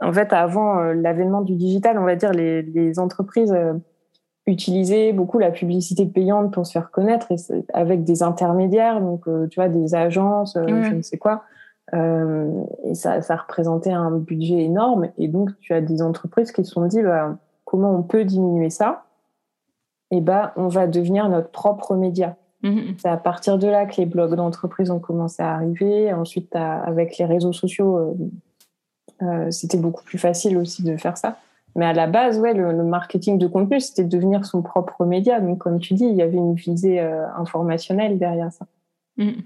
en fait, avant l'avènement du digital, on va dire, les, les entreprises utilisaient beaucoup la publicité payante pour se faire connaître et avec des intermédiaires, donc tu vois, des agences, je ne sais quoi. et ça, ça représentait un budget énorme. Et donc, tu as des entreprises qui se sont dit, bah, comment on peut diminuer ça? Eh ben, on va devenir notre propre média. Mhm. C'est à partir de là que les blogs d'entreprise ont commencé à arriver. Ensuite, avec les réseaux sociaux, euh, euh, c'était beaucoup plus facile aussi de faire ça. Mais à la base, ouais, le, marketing de contenu, c'était de devenir son propre média. Donc, comme tu dis, il y avait une visée euh, informationnelle derrière ça. Mhm.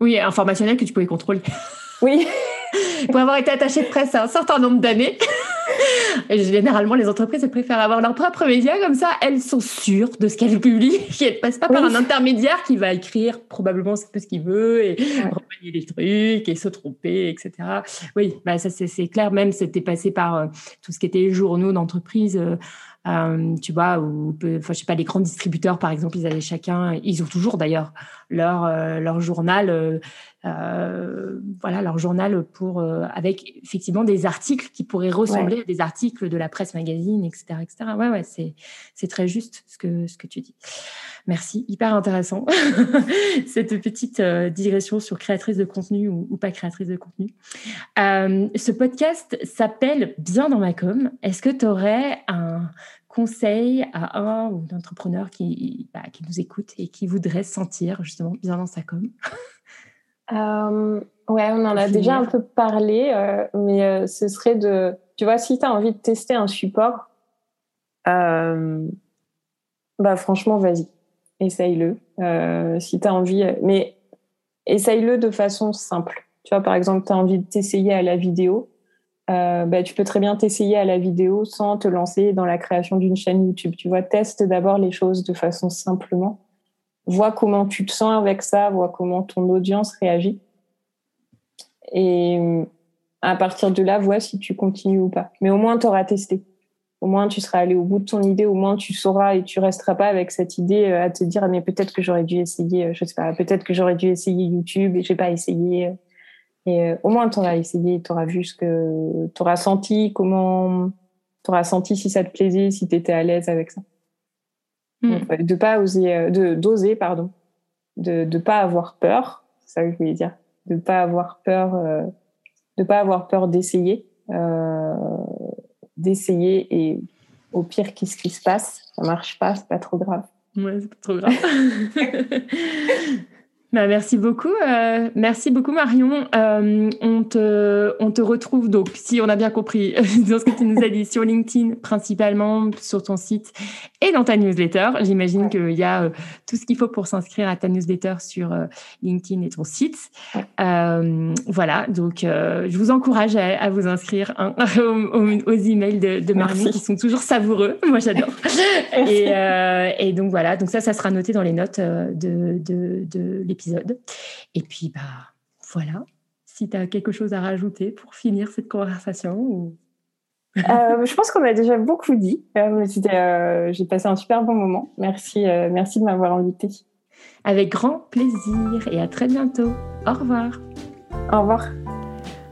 Oui, informationnelle que tu pouvais contrôler. Oui. Pour avoir été attaché de presse un certain nombre d'années. généralement, les entreprises, elles préfèrent avoir leur propre média, comme ça, elles sont sûres de ce qu'elles publient, et elles ne passent pas par un intermédiaire qui va écrire probablement ce qu'il veut et ouais. les trucs et se tromper, etc. Oui, bah ça c'est clair, même c'était passé par euh, tout ce qui était journaux d'entreprise. Euh, euh, tu vois, ou enfin, je sais pas, les grands distributeurs, par exemple, ils avaient chacun, ils ont toujours d'ailleurs leur euh, leur journal, euh, voilà, leur journal pour avec effectivement des articles qui pourraient ressembler à des articles de la presse magazine, etc., etc. Ouais, ouais, c'est c'est très juste ce que ce que tu dis. Merci, hyper intéressant cette petite digression sur créatrice de contenu ou, ou pas créatrice de contenu. ce podcast s'appelle Bien dans ma com. Est-ce que tu aurais un conseil à un ou un entrepreneur qui, bah, qui nous écoute et qui voudrait se sentir justement bien dans sa com? euh, Ouais, on en a déjà un peu parlé, euh, mais euh, ce serait de, tu vois, si tu as envie de tester un support, bah franchement, vas-y, essaye-le. si tu as envie, mais essaye-le de façon simple. Tu vois, par exemple, tu as envie de t'essayer à la vidéo, euh, bah, tu peux très bien t'essayer à la vidéo sans te lancer dans la création d'une chaîne YouTube. Tu vois, teste d'abord les choses de façon simplement. Vois comment tu te sens avec ça, vois comment ton audience réagit. Et euh, à partir de là, vois si tu continues ou pas. Mais au moins, tu auras testé. Au moins, tu seras allé au bout de ton idée. Au moins, tu sauras et tu resteras pas avec cette idée euh, à te dire, mais peut-être que j'aurais dû essayer, je sais pas, peut-être que j'aurais dû essayer YouTube et j'ai pas essayé. Et euh, au moins, tu auras essayé, tu auras vu ce que tu auras senti, comment tu auras senti si ça te plaisait, si tu étais à l'aise avec ça. Mm. Donc, de pas oser, euh, de d'oser, pardon, de ne pas avoir peur, c'est ça que je voulais dire, de pas avoir peur, euh, de pas avoir peur d'essayer, euh, d'essayer et au pire, qu'est-ce qui se passe? Ça marche pas, c'est pas trop grave. Ouais, c'est pas trop grave. Bah, merci beaucoup. Euh, merci beaucoup, Marion. Euh, on, te, on te retrouve, donc, si on a bien compris, dans ce que tu nous as dit, sur LinkedIn, principalement, sur ton site et dans ta newsletter. J'imagine qu'il y a euh, tout ce qu'il faut pour s'inscrire à ta newsletter sur LinkedIn et ton site. Voilà, donc, je vous encourage à, vous inscrire hein, aux, emails de, de Marion qui sont toujours savoureux. Moi, j'adore. et, et, donc, voilà, donc ça, ça sera noté dans les notes de, de, de l'épisode et puis, bah, voilà. Si tu as quelque chose à rajouter pour finir cette conversation euh, je pense qu'on a déjà beaucoup dit. Euh, euh, j'ai passé un super bon moment. Merci, merci de m'avoir invité. Avec grand plaisir et à très bientôt. Au revoir. Au revoir.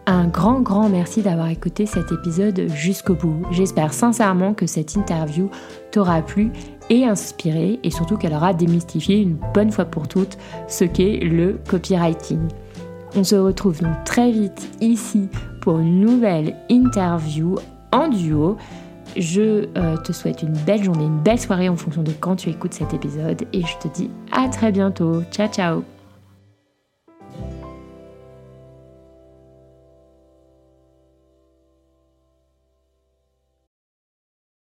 Un grand, grand merci d'avoir écouté cet épisode jusqu'au bout. J'espère sincèrement que cette interview t'aura plu et inspiré et surtout qu'elle aura démystifié une bonne fois pour toutes ce qu'est le copywriting. On se retrouve donc très vite ici pour une nouvelle interview en duo. Je euh, te souhaite une belle journée, une belle soirée en fonction de quand tu écoutes cet épisode et je te dis à très bientôt. Ciao ciao